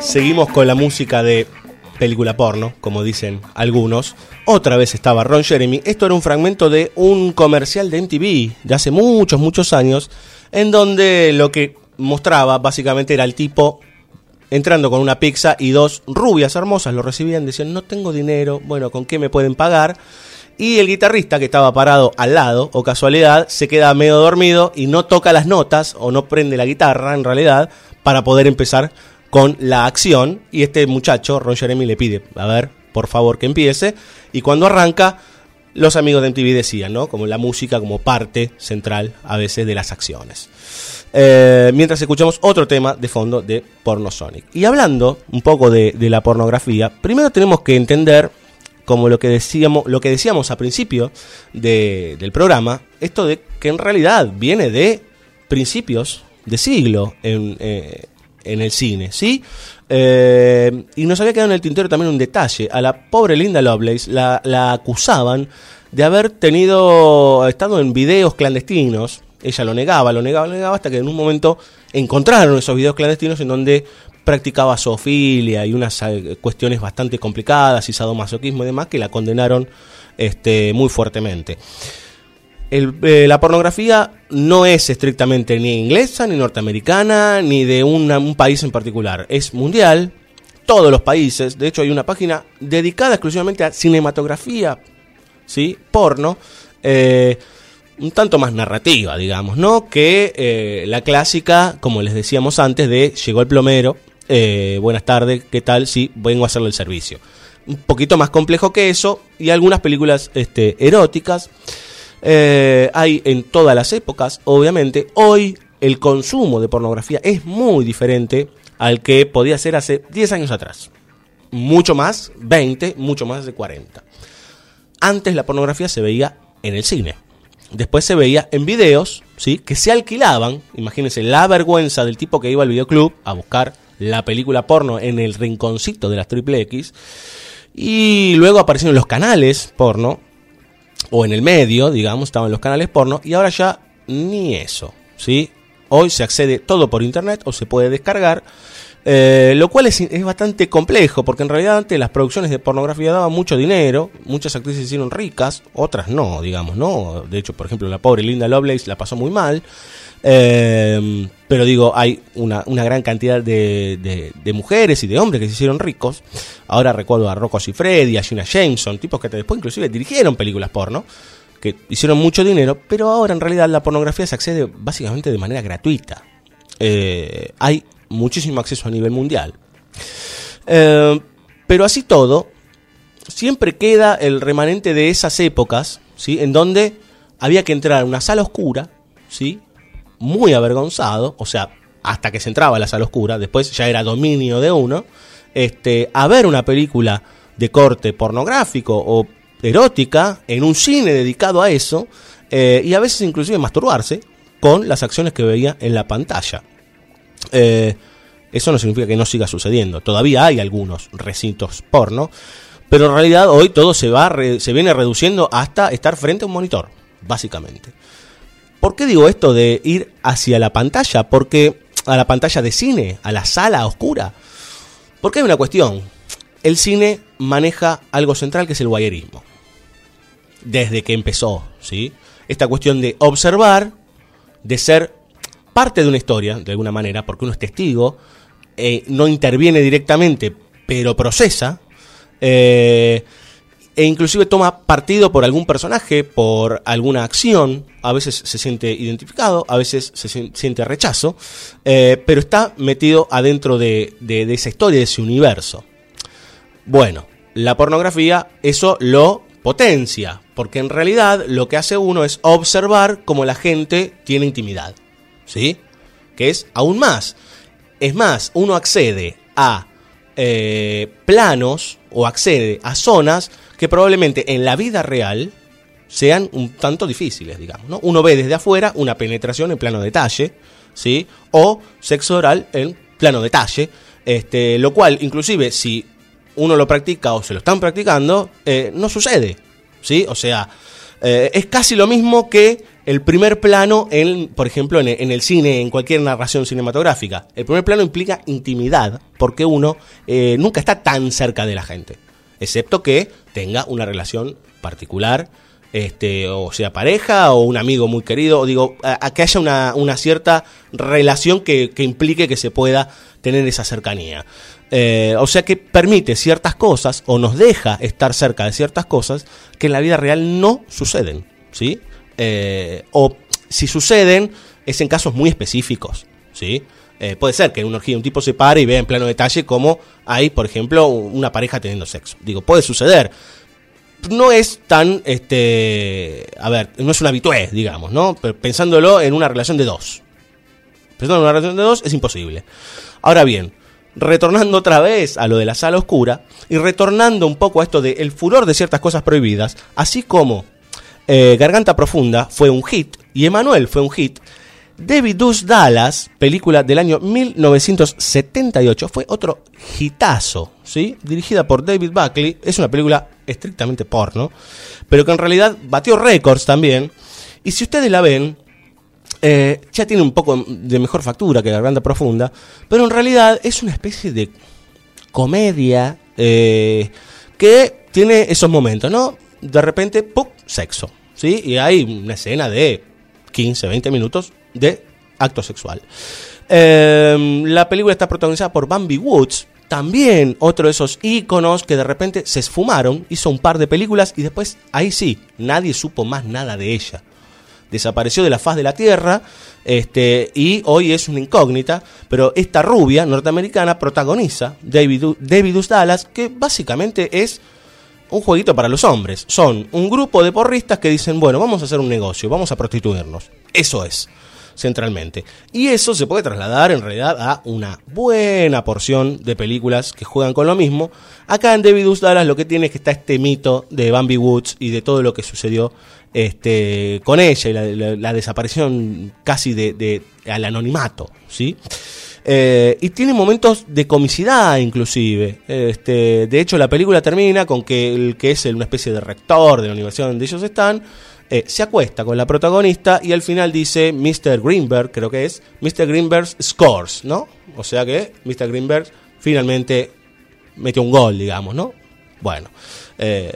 Seguimos con la música de película porno, como dicen algunos. Otra vez estaba Ron Jeremy. Esto era un fragmento de un comercial de MTV de hace muchos, muchos años, en donde lo que mostraba básicamente era el tipo entrando con una pizza y dos rubias hermosas lo recibían, decían, no tengo dinero, bueno, ¿con qué me pueden pagar? Y el guitarrista que estaba parado al lado, o casualidad, se queda medio dormido y no toca las notas, o no prende la guitarra en realidad, para poder empezar con la acción. Y este muchacho, Ron Jeremy, le pide, a ver, por favor, que empiece. Y cuando arranca, los amigos de MTV decían, ¿no? Como la música como parte central a veces de las acciones. Eh, mientras escuchamos otro tema de fondo de Pornosonic. Y hablando un poco de, la pornografía, primero tenemos que entender como lo que decíamos, lo que decíamos a principio de- del programa, esto de que en realidad viene de principios de siglo eh, en el cine, ¿sí? Eh, y nos había quedado en el tintero también un detalle. A la pobre Linda Lovelace la, acusaban de haber tenido, estado en videos clandestinos. Ella lo negaba, lo negaba, lo negaba, hasta que en un momento encontraron esos videos clandestinos en donde practicaba zoofilia y unas eh, cuestiones bastante complicadas y sadomasoquismo y demás que la condenaron este, muy fuertemente. Eh, la pornografía no es estrictamente ni inglesa, ni norteamericana, ni de un país en particular. Es mundial, todos los países. De hecho, hay una página dedicada exclusivamente a cinematografía, ¿sí? porno, eh, un tanto más narrativa, digamos, ¿no? Que eh, la clásica, como les decíamos antes, de llegó el plomero, buenas tardes, ¿qué tal? Sí, vengo a hacerle el servicio. Un poquito más complejo que eso, y algunas películas este, eróticas. Eh, hay en todas las épocas, obviamente. Hoy el consumo de pornografía es muy diferente al que podía ser hace 10 años atrás. Mucho más, 20, mucho más de 40. Antes la pornografía se veía en el cine. Después se veía en videos, ¿sí? Que se alquilaban. Imagínense la vergüenza del tipo que iba al videoclub a buscar la película porno en el rinconcito de las triple X. Y luego aparecieron los canales porno, o en el medio, digamos, estaban los canales porno, y ahora ya ni eso, ¿sí? Hoy se accede todo por internet o se puede descargar, eh, lo cual es, es bastante complejo, porque en realidad antes las producciones de pornografía daban mucho dinero, muchas actrices hicieron ricas, otras no, digamos, ¿no? De hecho, por ejemplo, la pobre Linda Lovelace la pasó muy mal, eh, pero digo, hay una, gran cantidad de, mujeres y de hombres que se hicieron ricos. Ahora recuerdo a Rocco Siffredi, a Gina Jameson, tipos que después inclusive dirigieron películas porno, que hicieron mucho dinero, pero ahora en realidad la pornografía se accede básicamente de manera gratuita. Eh, hay muchísimo acceso a nivel mundial. Eh, pero así todo, siempre queda el remanente de esas épocas, ¿sí? En donde había que entrar a una sala oscura, ¿sí? Muy avergonzado, o sea, hasta que se entraba a la sala oscura, después ya era dominio de uno, este, a ver una película de corte pornográfico o erótica en un cine dedicado a eso, eh, y a veces inclusive masturbarse con las acciones que veía en la pantalla. Eh, eso no significa que no siga sucediendo. Todavía hay algunos recintos porno, pero en realidad hoy todo se va se viene reduciendo hasta estar frente a un monitor, básicamente. ¿Por qué digo esto de ir hacia la pantalla? Porque a la pantalla de cine, a la sala oscura. Porque hay una cuestión. El cine maneja algo central que es el guayerismo. Desde que empezó, ¿sí? Esta cuestión de observar, de ser parte de una historia, de alguna manera, porque uno es testigo, eh, no interviene directamente, pero procesa, eh, e inclusive toma partido por algún personaje, por alguna acción, a veces se siente identificado, a veces se siente rechazo, eh, pero está metido adentro de, de, esa historia, de ese universo. Bueno, la pornografía eso lo potencia, porque en realidad lo que hace uno es observar cómo la gente tiene intimidad, ¿sí? Que es aún más. Es más, uno accede a eh, planos o accede a zonas que probablemente en la vida real sean un tanto difíciles, digamos. ¿no? Uno ve desde afuera una penetración en plano detalle, ¿sí? O sexo oral en plano detalle, este, lo cual, inclusive, si uno lo practica o se lo están practicando, eh, no sucede, ¿sí? O sea, eh, es casi lo mismo que el primer plano, en, por ejemplo, en, el cine, en cualquier narración cinematográfica. El primer plano implica intimidad, porque uno eh, nunca está tan cerca de la gente, excepto que tenga una relación particular, este, o sea pareja o un amigo muy querido, o digo, a, que haya una, cierta relación que, implique que se pueda tener esa cercanía. Eh, o sea que permite ciertas cosas o nos deja estar cerca de ciertas cosas que en la vida real no suceden, ¿sí? Eh, o si suceden, es en casos muy específicos, ¿sí? Eh, puede ser que en una orgía un tipo se pare y vea en plano detalle cómo hay, por ejemplo, una pareja teniendo sexo. Digo, puede suceder. No es tan, este, a ver, no es un habitué, digamos, ¿no? Pero pensándolo en una relación de dos. Pensándolo en una relación de dos es imposible. Ahora bien, retornando otra vez a lo de la sala oscura y retornando un poco a esto del furor de ciertas cosas prohibidas, así como eh, Garganta Profunda fue un hit y Emanuel fue un hit. David Deuce Dallas, película del año 1978, fue otro hitazo, ¿sí? Dirigida por David Buckley, es una película estrictamente porno, pero que en realidad batió récords también. Y si ustedes la ven, eh, ya tiene un poco de mejor factura que Garganta Profunda, pero en realidad es una especie de comedia eh, que tiene esos momentos, ¿no? de repente, ¡pum! sexo. ¿Sí? Y hay una escena de 15, 20 minutos de acto sexual. Em, la película está protagonizada por Bambi Woods, también otro de esos íconos que de repente se esfumaron, hizo un par de películas y después, ahí sí, nadie supo más nada de ella. Desapareció de la faz de la Tierra este, y hoy es una incógnita, pero esta rubia norteamericana protagoniza David, David Dallas, que básicamente es un jueguito para los hombres. Son un grupo de porristas que dicen, bueno, vamos a hacer un negocio, vamos a prostituirnos. Eso es, centralmente. Y eso se puede trasladar en realidad a una buena porción de películas que juegan con lo mismo. Acá en David Dallas lo que tiene es que está este mito de Bambi Woods y de todo lo que sucedió este, con ella y la, desaparición casi de, de, al anonimato, ¿sí? Eh, y tiene momentos de comicidad inclusive. Este, de hecho, la película termina con que el que es una especie de rector de la universidad donde ellos están, eh, se acuesta con la protagonista y al final dice Mr. Greenberg, creo que es, Mr. Greenberg scores, ¿no? O sea que Mr. Greenberg finalmente metió un gol, digamos, ¿no? Bueno, eh,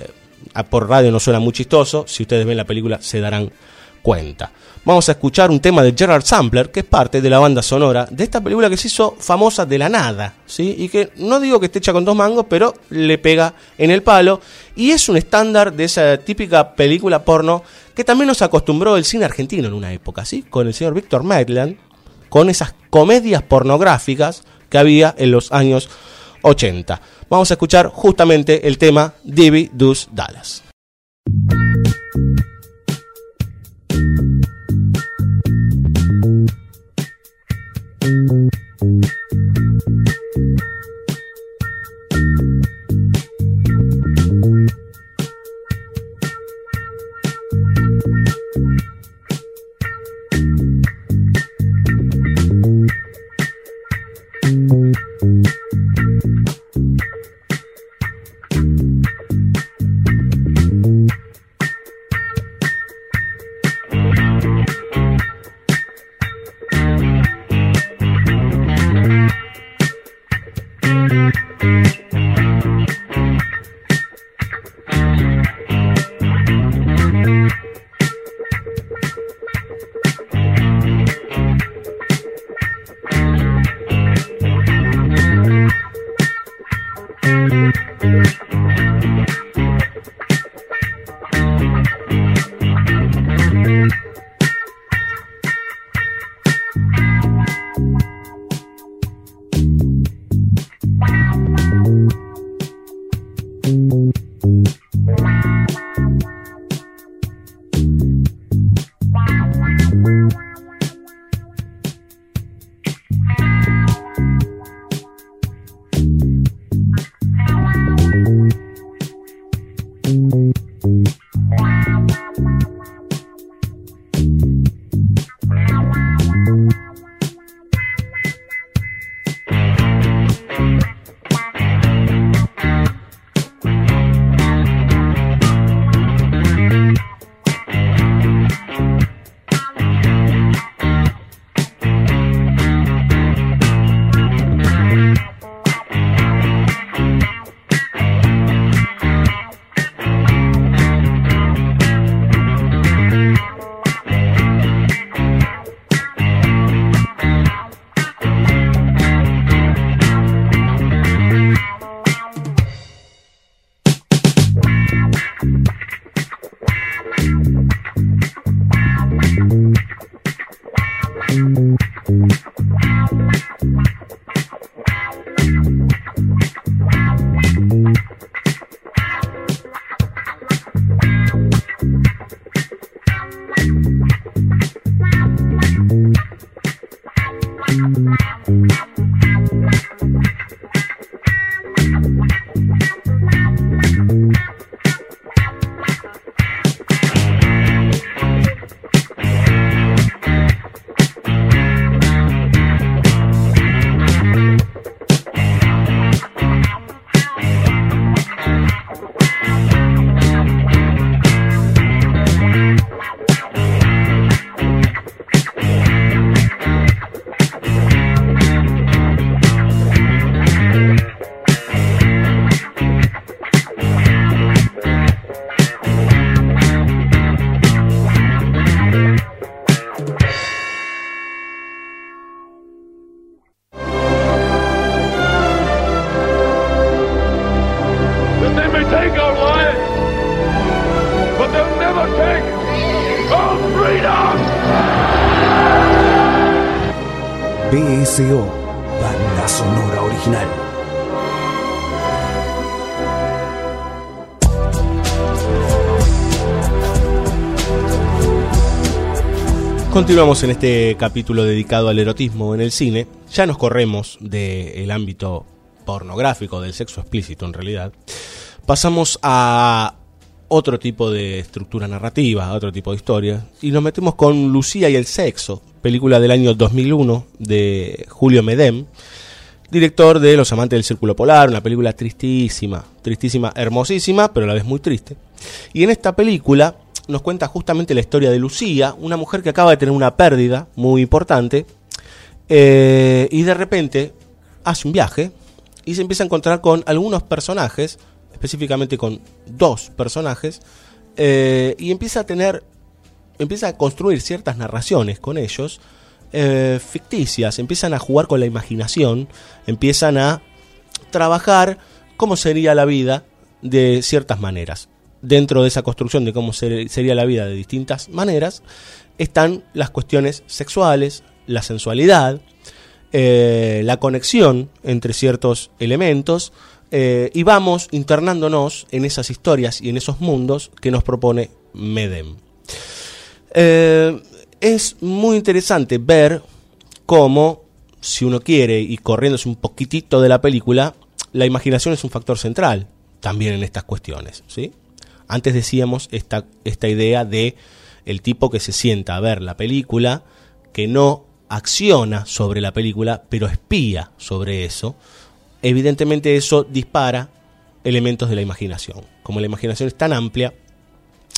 por radio no suena muy chistoso, si ustedes ven la película se darán Vamos a escuchar un tema de Gerard Sampler, que es parte de la banda sonora de esta película que se hizo famosa de la nada, ¿sí? Y que no digo que esté hecha con dos mangos, pero le pega en el palo. Y es un estándar de esa típica película porno que también nos acostumbró el cine argentino en una época, ¿sí? Con el señor Víctor Maitland, con esas comedias pornográficas que había en los años 80. Vamos a escuchar justamente el tema Divi Dus Dallas. Continuamos en este capítulo dedicado al erotismo en el cine. Ya nos corremos del ámbito pornográfico, del sexo explícito en realidad. Pasamos a otro tipo de estructura narrativa, a otro tipo de historia. Y nos metemos con Lucía y el sexo, película del año 2001 de Julio Medem, director de Los amantes del círculo polar, una película tristísima, tristísima, hermosísima, pero a la vez muy triste. Y en esta película nos cuenta justamente la historia de Lucía, una mujer que acaba de tener una pérdida muy importante eh, y de repente hace un viaje y se empieza a encontrar con algunos personajes, específicamente con dos personajes, eh, y empieza a tener empieza a construir ciertas narraciones con ellos eh, ficticias, empiezan a jugar con la imaginación, empiezan a trabajar cómo sería la vida de ciertas maneras. Dentro de esa construcción de cómo ser- sería la vida de distintas maneras, están las cuestiones sexuales, la sensualidad, eh, la conexión entre ciertos elementos, eh, y vamos internándonos en esas historias y en esos mundos que nos propone Medem. Eh, es muy interesante ver cómo, si uno quiere, y corriéndose un poquitito de la película, la imaginación es un factor central también en estas cuestiones. ¿sí? Antes decíamos esta, esta idea de el tipo que se sienta a ver la película, que no acciona sobre la película, pero espía sobre eso. Evidentemente eso dispara elementos de la imaginación. Como la imaginación es tan amplia,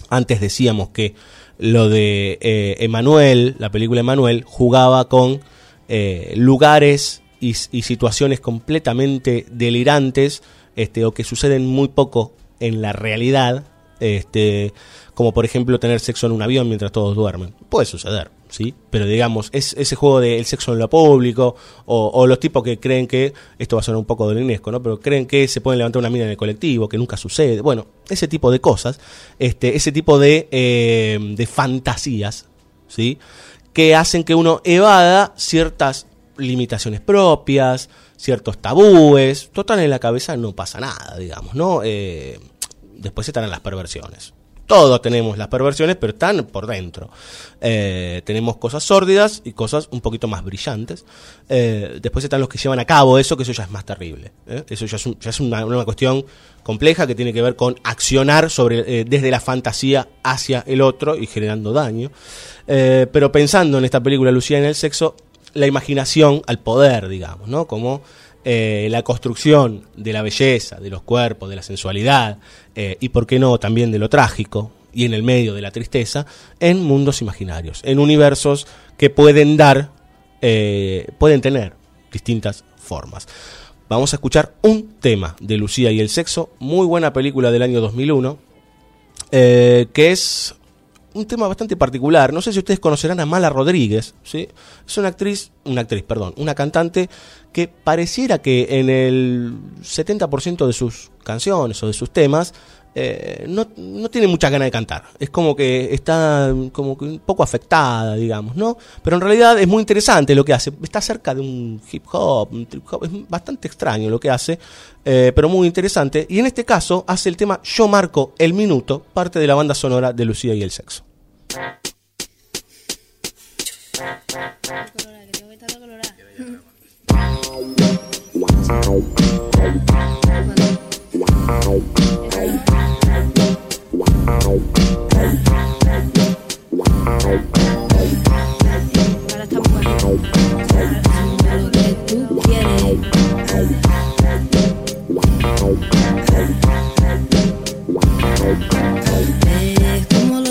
antes decíamos que lo de eh, Emanuel, la película Emanuel, jugaba con eh, lugares y, y situaciones completamente delirantes este, o que suceden muy poco en la realidad, este, como por ejemplo tener sexo en un avión mientras todos duermen. Puede suceder, ¿sí? Pero digamos, es ese juego del sexo en lo público, o, o los tipos que creen que, esto va a sonar un poco de UNESCO, ¿no? Pero creen que se pueden levantar una mina en el colectivo, que nunca sucede. Bueno, ese tipo de cosas, este, ese tipo de, eh, de fantasías, ¿sí? Que hacen que uno evada ciertas limitaciones propias, ciertos tabúes. Total, en la cabeza no pasa nada, digamos, ¿no? Eh, después están las perversiones. Todos tenemos las perversiones, pero están por dentro. Eh, tenemos cosas sórdidas y cosas un poquito más brillantes. Eh, después están los que llevan a cabo eso, que eso ya es más terrible. ¿eh? Eso ya es, una, una cuestión compleja que tiene que ver con accionar sobre, eh, desde la fantasía hacia el otro y generando daño. Pero pensando en esta película Lucía en el sexo, la imaginación al poder, digamos, ¿no? Como eh, la construcción de la belleza, de los cuerpos, de la sensualidad, eh, y por qué no también de lo trágico, y en el medio de la tristeza, en mundos imaginarios, en universos que pueden dar, eh, pueden tener distintas formas. Vamos a escuchar un tema de Lucía y el sexo, muy buena película del año 2001, eh, que es un tema bastante particular. No sé si ustedes conocerán a Mala Rodríguez, ¿sí? Es una actriz, una actriz, perdón, una cantante que pareciera que en el 70% de sus canciones o de sus temas eh, no, no tiene muchas ganas de cantar. Es como que está como que un poco afectada, digamos, ¿no? Pero en realidad es muy interesante lo que hace. Está cerca de un hip hop, un trip hop. Es bastante extraño lo que hace, eh, pero muy interesante. Y en este caso hace el tema Yo marco el minuto, parte de la banda sonora de Lucía y el sexo.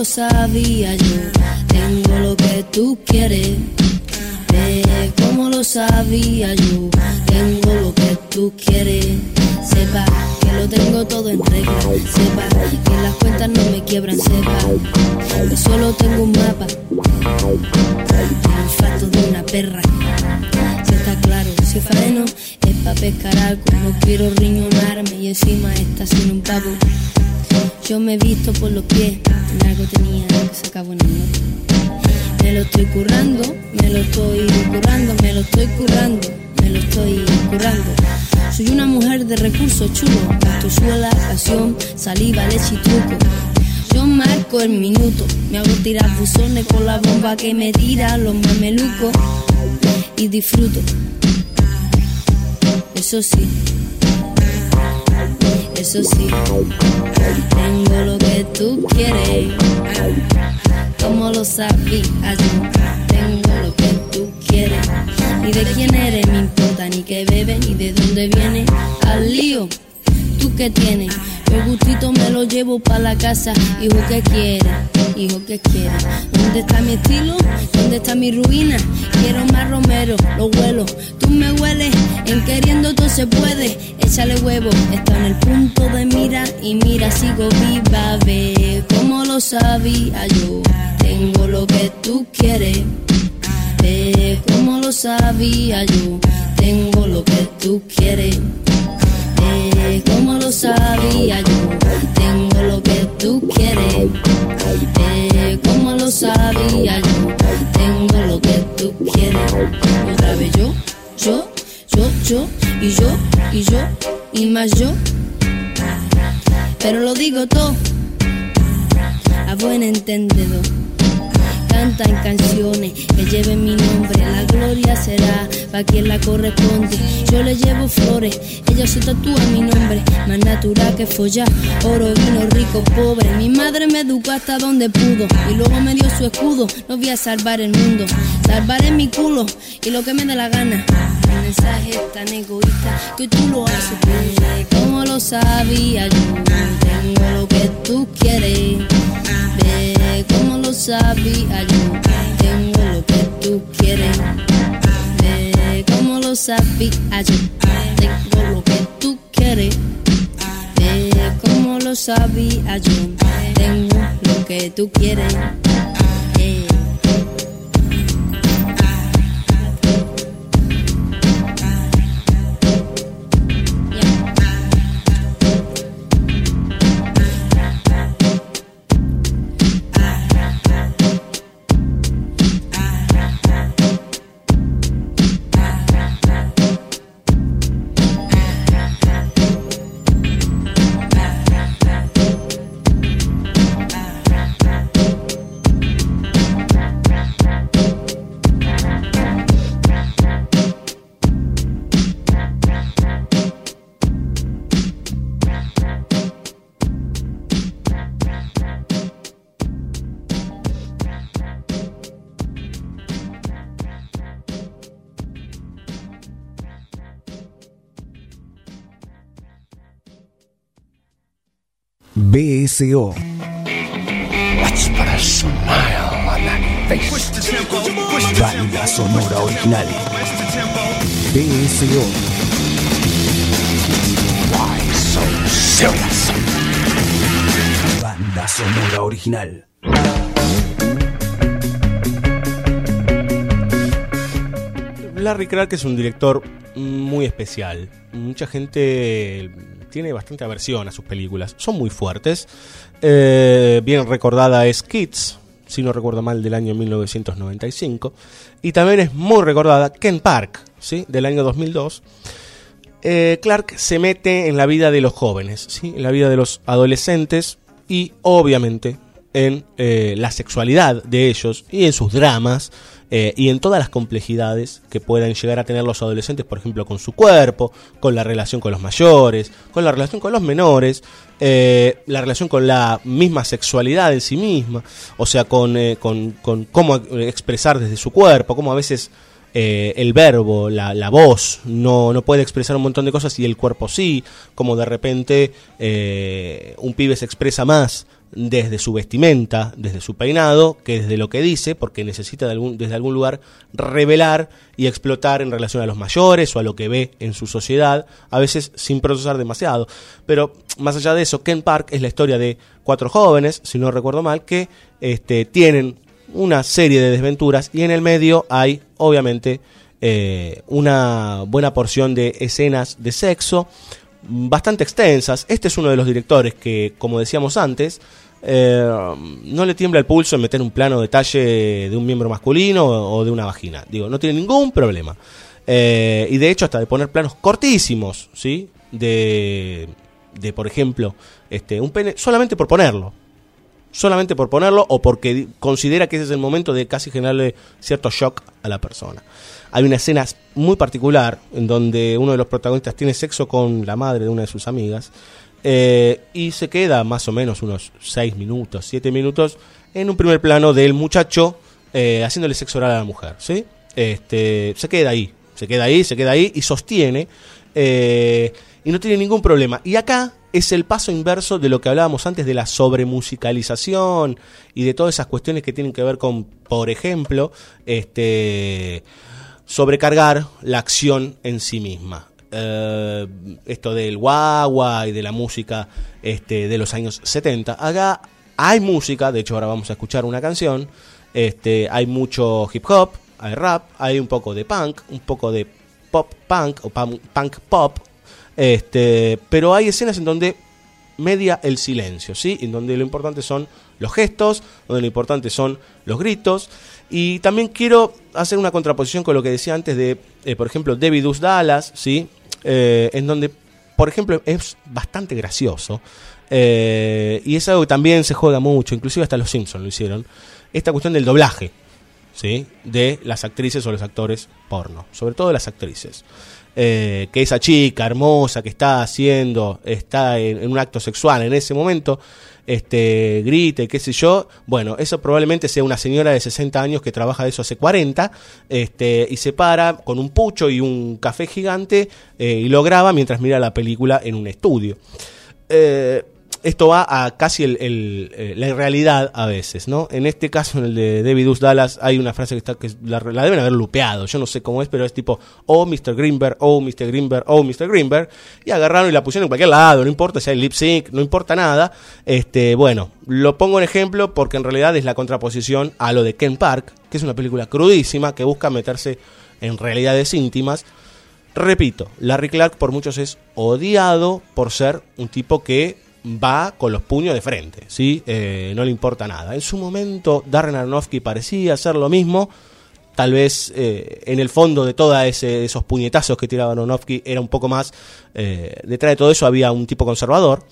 Sabía yo, tengo lo que tú disfruto. Eso sí, follar, oro, vino, rico, pobre. Mi madre me educó hasta donde pudo y luego me dio su escudo. No voy a salvar el mundo, salvaré mi culo y lo que me dé la gana. El mensaje es tan egoísta que tú lo haces, como lo sabía yo. Tengo lo que tú quieres. Ve como lo sabía yo, tengo lo que tú quieres. Ve como lo sabía yo, sabía yo, tengo lo que tú quieres. BSO. Let's put a smile on that face. Banda sonora original. BSO. Why so serious? Banda sonora original. Larry Clark es un director muy especial. Mucha gente tiene bastante aversión a sus películas. Son muy fuertes. Eh, bien recordada es Kids, si no recuerdo mal, del año 1995. Y también es muy recordada Ken Park, ¿sí? del año 2002. Eh, Clark se mete en la vida de los jóvenes, ¿sí? en la vida de los adolescentes y obviamente en eh, la sexualidad de ellos y en sus dramas eh, y en todas las complejidades que puedan llegar a tener los adolescentes, por ejemplo, con su cuerpo, con la relación con los mayores, con la relación con los menores, eh, la relación con la misma sexualidad en sí misma, o sea, con, eh, con, con cómo expresar desde su cuerpo, cómo a veces eh, el verbo, la, la voz, no, no, puede expresar un montón de cosas y el cuerpo sí, como de repente eh, un pibe se expresa más desde su vestimenta, desde su peinado, que desde lo que dice, porque necesita de algún, desde algún lugar revelar y explotar en relación a los mayores o a lo que ve en su sociedad, a veces sin procesar demasiado. Pero más allá de eso, Ken Park es la historia de cuatro jóvenes, si no recuerdo mal, que este, tienen una serie de desventuras y en el medio hay, obviamente, eh, una buena porción de escenas de sexo bastante extensas. Este es uno de los directores que, como decíamos antes, eh, no le tiembla el pulso en meter un plano detalle de un miembro masculino o, de una vagina. Digo, no tiene ningún problema. Eh, y de hecho, hasta de poner planos cortísimos, ¿sí? De, de por ejemplo, este, un pene, solamente por ponerlo. Solamente por ponerlo o porque considera que ese es el momento de casi generarle cierto shock a la persona. Hay una escena muy particular en donde uno de los protagonistas tiene sexo con la madre de una de sus amigas eh, y se queda más o menos unos 6 minutos, 7 minutos en un primer plano del muchacho eh, haciéndole sexo oral a la mujer. ¿sí? Este, se queda ahí, se queda ahí, se queda ahí y sostiene eh, y no tiene ningún problema. Y acá es el paso inverso de lo que hablábamos antes de la sobremusicalización y de todas esas cuestiones que tienen que ver con, por ejemplo, este sobrecargar la acción en sí misma. Eh, esto del guagua y de la música este, de los años 70. Acá hay música, de hecho ahora vamos a escuchar una canción, este, hay mucho hip hop, hay rap, hay un poco de punk, un poco de pop punk o punk, pop, este, pero hay escenas en donde media el silencio, ¿sí? En donde lo importante son los gestos, donde lo importante son los gritos. Y también quiero hacer una contraposición con lo que decía antes de, eh, por ejemplo, David Dallas, ¿sí? Eh, en donde, por ejemplo, es bastante gracioso. eh, y es algo que también se juega mucho, inclusive hasta los Simpsons lo hicieron. Esta cuestión del doblaje, ¿sí? De las actrices o los actores porno, sobre todo las actrices. Eh, que esa chica hermosa que está haciendo, está en un acto sexual en ese momento, este, grite, qué sé yo, bueno, eso probablemente sea una señora de 60 años que trabaja de eso hace 40, este, y se para con un pucho y un café gigante eh, y lo graba mientras mira la película en un estudio. Eh, esto va a casi el, eh, la irrealidad a veces, ¿no? En este caso, en el de David Us Dallas, hay una frase que está que la, la deben haber lupeado, yo no sé cómo es, pero es tipo, oh Mr. Greenberg, oh Mr. Greenberg, oh Mr. Greenberg, y agarraron y la pusieron en cualquier lado, no importa si hay lip sync, no importa nada. Este, bueno, lo pongo en ejemplo porque en realidad es la contraposición a lo de Ken Park, que es una película crudísima que busca meterse en realidades íntimas. Repito, Larry Clark por muchos es odiado por ser un tipo que va con los puños de frente, ¿sí? Eh, no le importa nada. En su momento, Darren Aronofsky parecía hacer lo mismo. Tal vez eh, en el fondo de todos esos puñetazos que tiraba Aronofsky era un poco más. Eh, detrás de todo eso había un tipo conservador,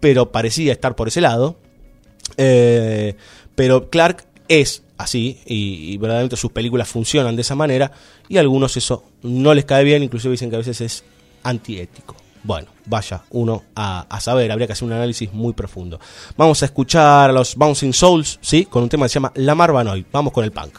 pero parecía estar por ese lado. Pero Clark es así y, y verdaderamente sus películas funcionan de esa manera y a algunos eso no les cae bien, inclusive dicen que a veces es antiético. Bueno, vaya uno a, a, saber, habría que hacer un análisis muy profundo. Vamos a escuchar a los Bouncing Souls, ¿sí? Con un tema que se llama La Marvanoid. Vamos con el punk.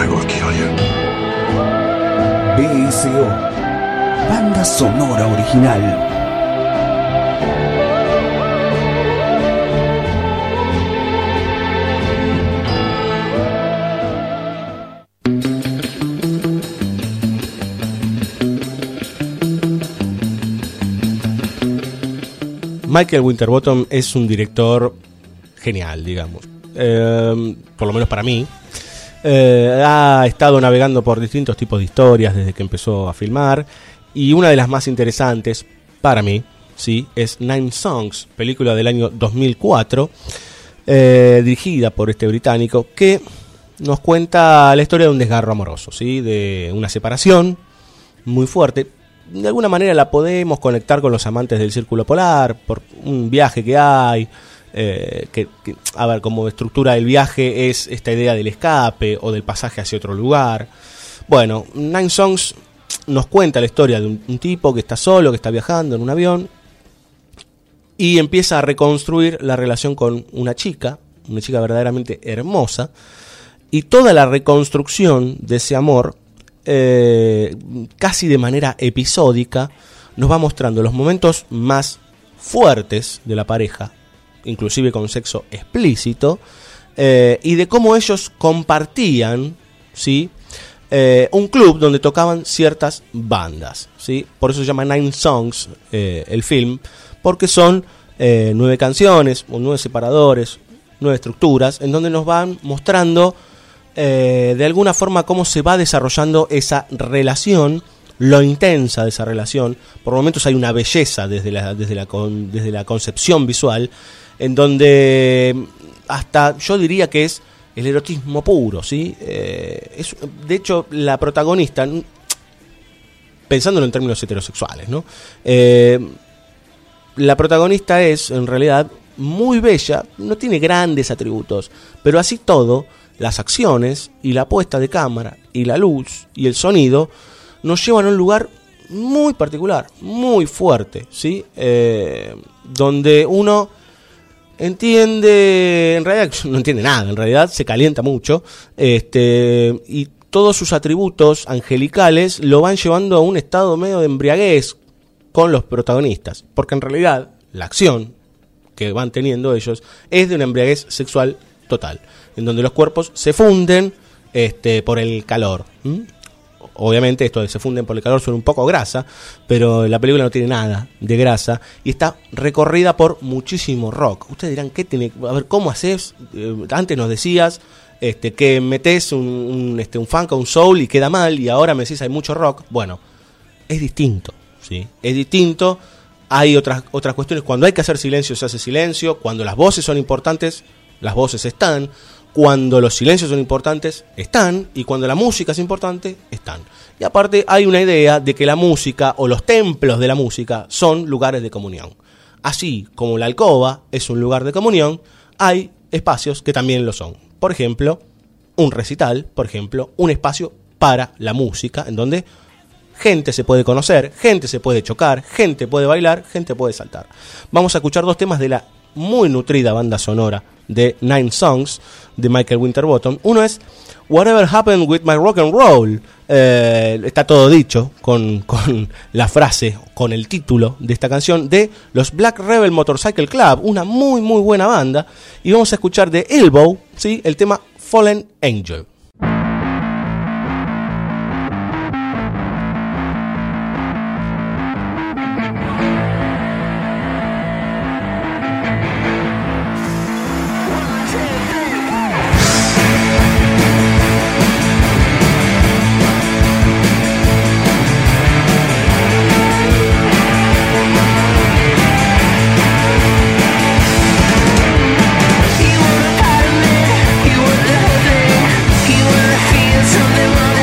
I will kill you. BSO. Banda sonora original. Michael Winterbottom es un director genial, digamos. Eh, por lo menos para mí. Eh, ha estado navegando por distintos tipos de historias desde que empezó a filmar. Y una de las más interesantes, para mí, sí, es Nine Songs, película del año 2004, eh, dirigida por este británico, que nos cuenta la historia de un desgarro amoroso, ¿sí? de una separación muy fuerte. De alguna manera la podemos conectar con los amantes del círculo polar, por un viaje que hay, eh, que, a ver, como estructura del viaje es esta idea del escape o del pasaje hacia otro lugar. Bueno, Nine Songs nos cuenta la historia de un, un, tipo que está solo, que está viajando en un avión y empieza a reconstruir la relación con una chica, una chica verdaderamente hermosa, y toda la reconstrucción de ese amor, eh, casi de manera episódica, nos va mostrando los momentos más fuertes de la pareja, inclusive con sexo explícito, eh, y de cómo ellos compartían, ¿sí? Eh, un club donde tocaban ciertas bandas, ¿sí? Por eso se llama Nine Songs eh, el film, porque son nueve canciones, o nueve separadores, nueve estructuras, en donde nos van mostrando de alguna forma cómo se va desarrollando esa relación, lo intensa de esa relación. Por momentos hay una belleza desde la, desde la, desde la concepción visual, en donde hasta yo diría que es el erotismo puro, ¿sí? Eh, es, de hecho, la protagonista, pensándolo en términos heterosexuales, ¿no? Eh, la protagonista es, en realidad, muy bella, no tiene grandes atributos, pero así todo, las acciones y la puesta de cámara y la luz y el sonido nos llevan a un lugar muy particular, muy fuerte, ¿sí? Eh, donde uno entiende, en realidad no entiende nada, en realidad se calienta mucho, este, y todos sus atributos angelicales lo van llevando a un estado medio de embriaguez con los protagonistas, porque en realidad la acción que van teniendo ellos es de una embriaguez sexual total, en donde los cuerpos se funden este, por el calor. Obviamente esto de se funden por el calor suena un poco grasa, pero la película no tiene nada de grasa y está recorrida por muchísimo rock. Ustedes dirán, ¿qué tiene? A ver, ¿cómo haces? Eh, antes nos decías este, que metes un, este, un funk o un soul y queda mal y ahora me decís hay mucho rock. Bueno, es distinto, ¿sí? Es distinto. Hay otras, otras cuestiones. Cuando hay que hacer silencio, se hace silencio. Cuando las voces son importantes, las voces están cuando los silencios son importantes, están, y cuando la música es importante, están. Y aparte hay una idea de que la música o los templos de la música son lugares de comunión. Así como la alcoba es un lugar de comunión, hay espacios que también lo son. Por ejemplo, un recital, por ejemplo, un espacio para la música, en donde gente se puede conocer, gente se puede chocar, gente puede bailar, gente puede saltar. Vamos a escuchar dos temas de la muy nutrida banda sonora de Nine Songs de Michael Winterbottom. Uno es Whatever Happened with My Rock and Roll. Eh, está todo dicho con, con, la frase, con el título de esta canción de los Black Rebel Motorcycle Club, una muy muy buena banda. Y vamos a escuchar de Elbow, ¿sí? el tema Fallen Angel. Something wrong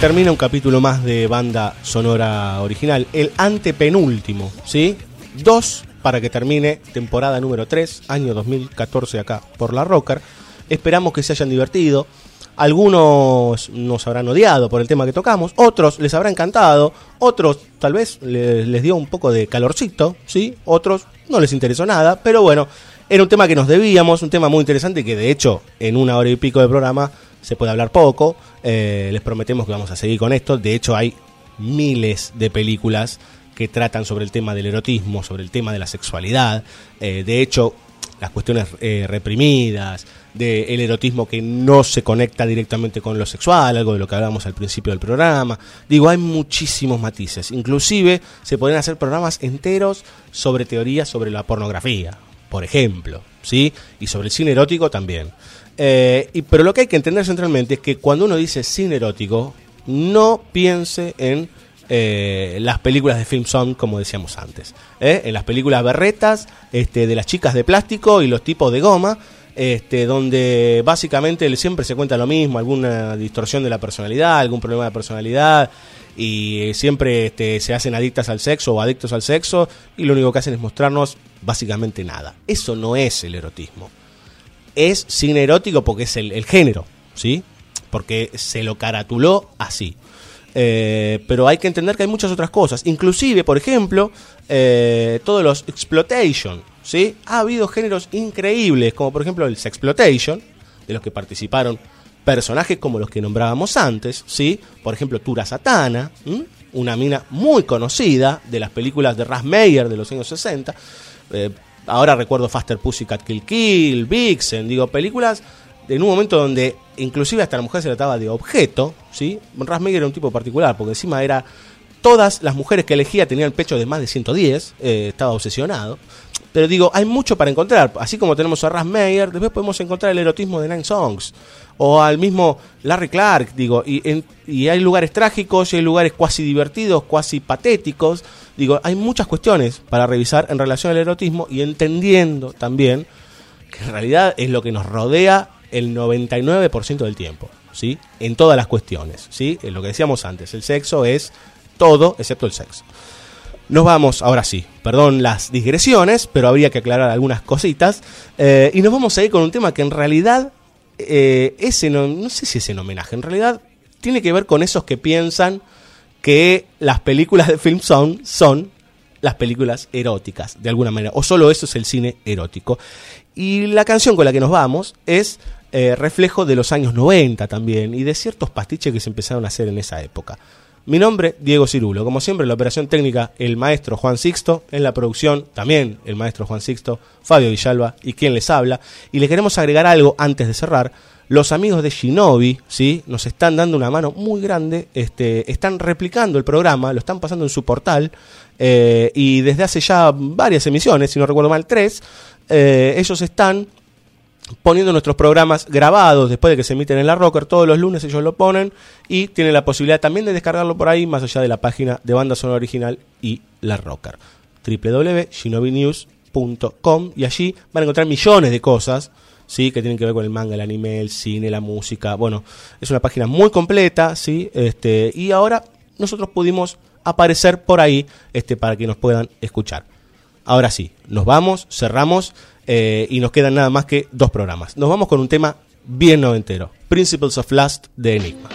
termina un capítulo más de banda sonora original, el antepenúltimo, ¿sí? Dos para que termine temporada número 3, año 2014 acá por la Rocker. Esperamos que se hayan divertido. Algunos nos habrán odiado por el tema que tocamos, otros les habrá encantado, otros tal vez le- les dio un poco de calorcito, ¿sí? Otros no les interesó nada, pero bueno, era un tema que nos debíamos, un tema muy interesante que de hecho en una hora y pico de programa se puede hablar poco. Eh, les prometemos que vamos a seguir con esto. De hecho hay miles de películas que tratan sobre el tema del erotismo, sobre el tema de la sexualidad. Eh, de hecho, las cuestiones eh, reprimidas, del erotismo que no se conecta directamente con lo sexual, algo de lo que hablábamos al principio del programa. Digo, hay muchísimos matices. Inclusive se pueden hacer programas enteros sobre teorías sobre la pornografía, por ejemplo, ¿sí? Y sobre el cine erótico también. Eh, y, pero lo que hay que entender centralmente es que cuando uno dice cine erótico, no piense en eh, las películas de film song, como decíamos antes. ¿eh? En las películas berretas, este, de las chicas de plástico y los tipos de goma, este, donde básicamente siempre se cuenta lo mismo, alguna distorsión de la personalidad, algún problema de personalidad, y siempre este, se hacen adictas al sexo o adictos al sexo, y lo único que hacen es mostrarnos básicamente nada. Eso no es el erotismo es cine erótico porque es el, género, ¿sí? Porque se lo caratuló así. Eh, pero hay que entender que hay muchas otras cosas. Inclusive, por ejemplo, eh, todos los exploitation, ¿sí? Ha habido géneros increíbles, como por ejemplo el sexploitation, de los que participaron personajes como los que nombrábamos antes, ¿sí? Por ejemplo, Tura Satana, una mina muy conocida de las películas de Ras Meyer de los años 60. Eh, ahora recuerdo Faster Pussycat Kill Kill, Vixen, digo, películas en un momento donde inclusive hasta la mujer se trataba de objeto, ¿sí? Ras Meyer era un tipo particular, porque encima era... Todas las mujeres que elegía tenían pecho de más de 110, eh, estaba obsesionado. Pero digo, hay mucho para encontrar. Así como tenemos a Ras Meyer, después podemos encontrar el erotismo de Nine Songs. O al mismo Larry Clark, digo. Y, y hay lugares trágicos, y hay lugares cuasi divertidos, cuasi patéticos. Digo, hay muchas cuestiones para revisar en relación al erotismo y entendiendo también que en realidad es lo que nos rodea el 99% del tiempo, ¿sí? En todas las cuestiones, ¿sí? En lo que decíamos antes, el sexo es todo excepto el sexo. Nos vamos, ahora sí, perdón las digresiones, pero habría que aclarar algunas cositas. eh, y nos vamos a ir con un tema que en realidad eh, es en, no sé si es en homenaje, en realidad tiene que ver con esos que piensan que las películas de film son, son las películas eróticas, de alguna manera, o solo eso es el cine erótico. Y la canción con la que nos vamos es eh, reflejo de los años 90 también y de ciertos pastiches que se empezaron a hacer en esa época. Mi nombre, Diego Cirulo. Como siempre, en la operación técnica, el maestro Juan Sixto. En la producción, también el maestro Juan Sixto, Fabio Villalba y quien les habla. Y le queremos agregar algo antes de cerrar. Los amigos de Shinobi, ¿sí? Nos están dando una mano muy grande. Este, están replicando el programa, lo están pasando en su portal. eh, y desde hace ya varias emisiones, si no recuerdo mal, tres, eh, ellos están poniendo nuestros programas grabados después de que se emiten en la Rocker. Todos los lunes ellos lo ponen y tienen la posibilidad también de descargarlo por ahí, más allá de la página de banda sonora original y la Rocker. www.shinobinews.com y allí van a encontrar millones de cosas. Sí, que tienen que ver con el manga, el anime, el cine, la música. Bueno, es una página muy completa, sí, este, y ahora nosotros pudimos aparecer por ahí, este, para que nos puedan escuchar. Ahora sí, nos vamos, cerramos eh, y nos quedan nada más que dos programas. Nos vamos con un tema bien noventero, Principles of Lust de Enigma.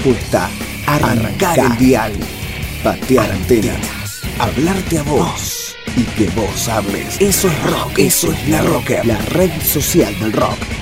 Apuesta, arrancar el dial, patear antena, hablarte a vos. Y que vos hables. Eso es rock, eso es la rocker, la red social del rock.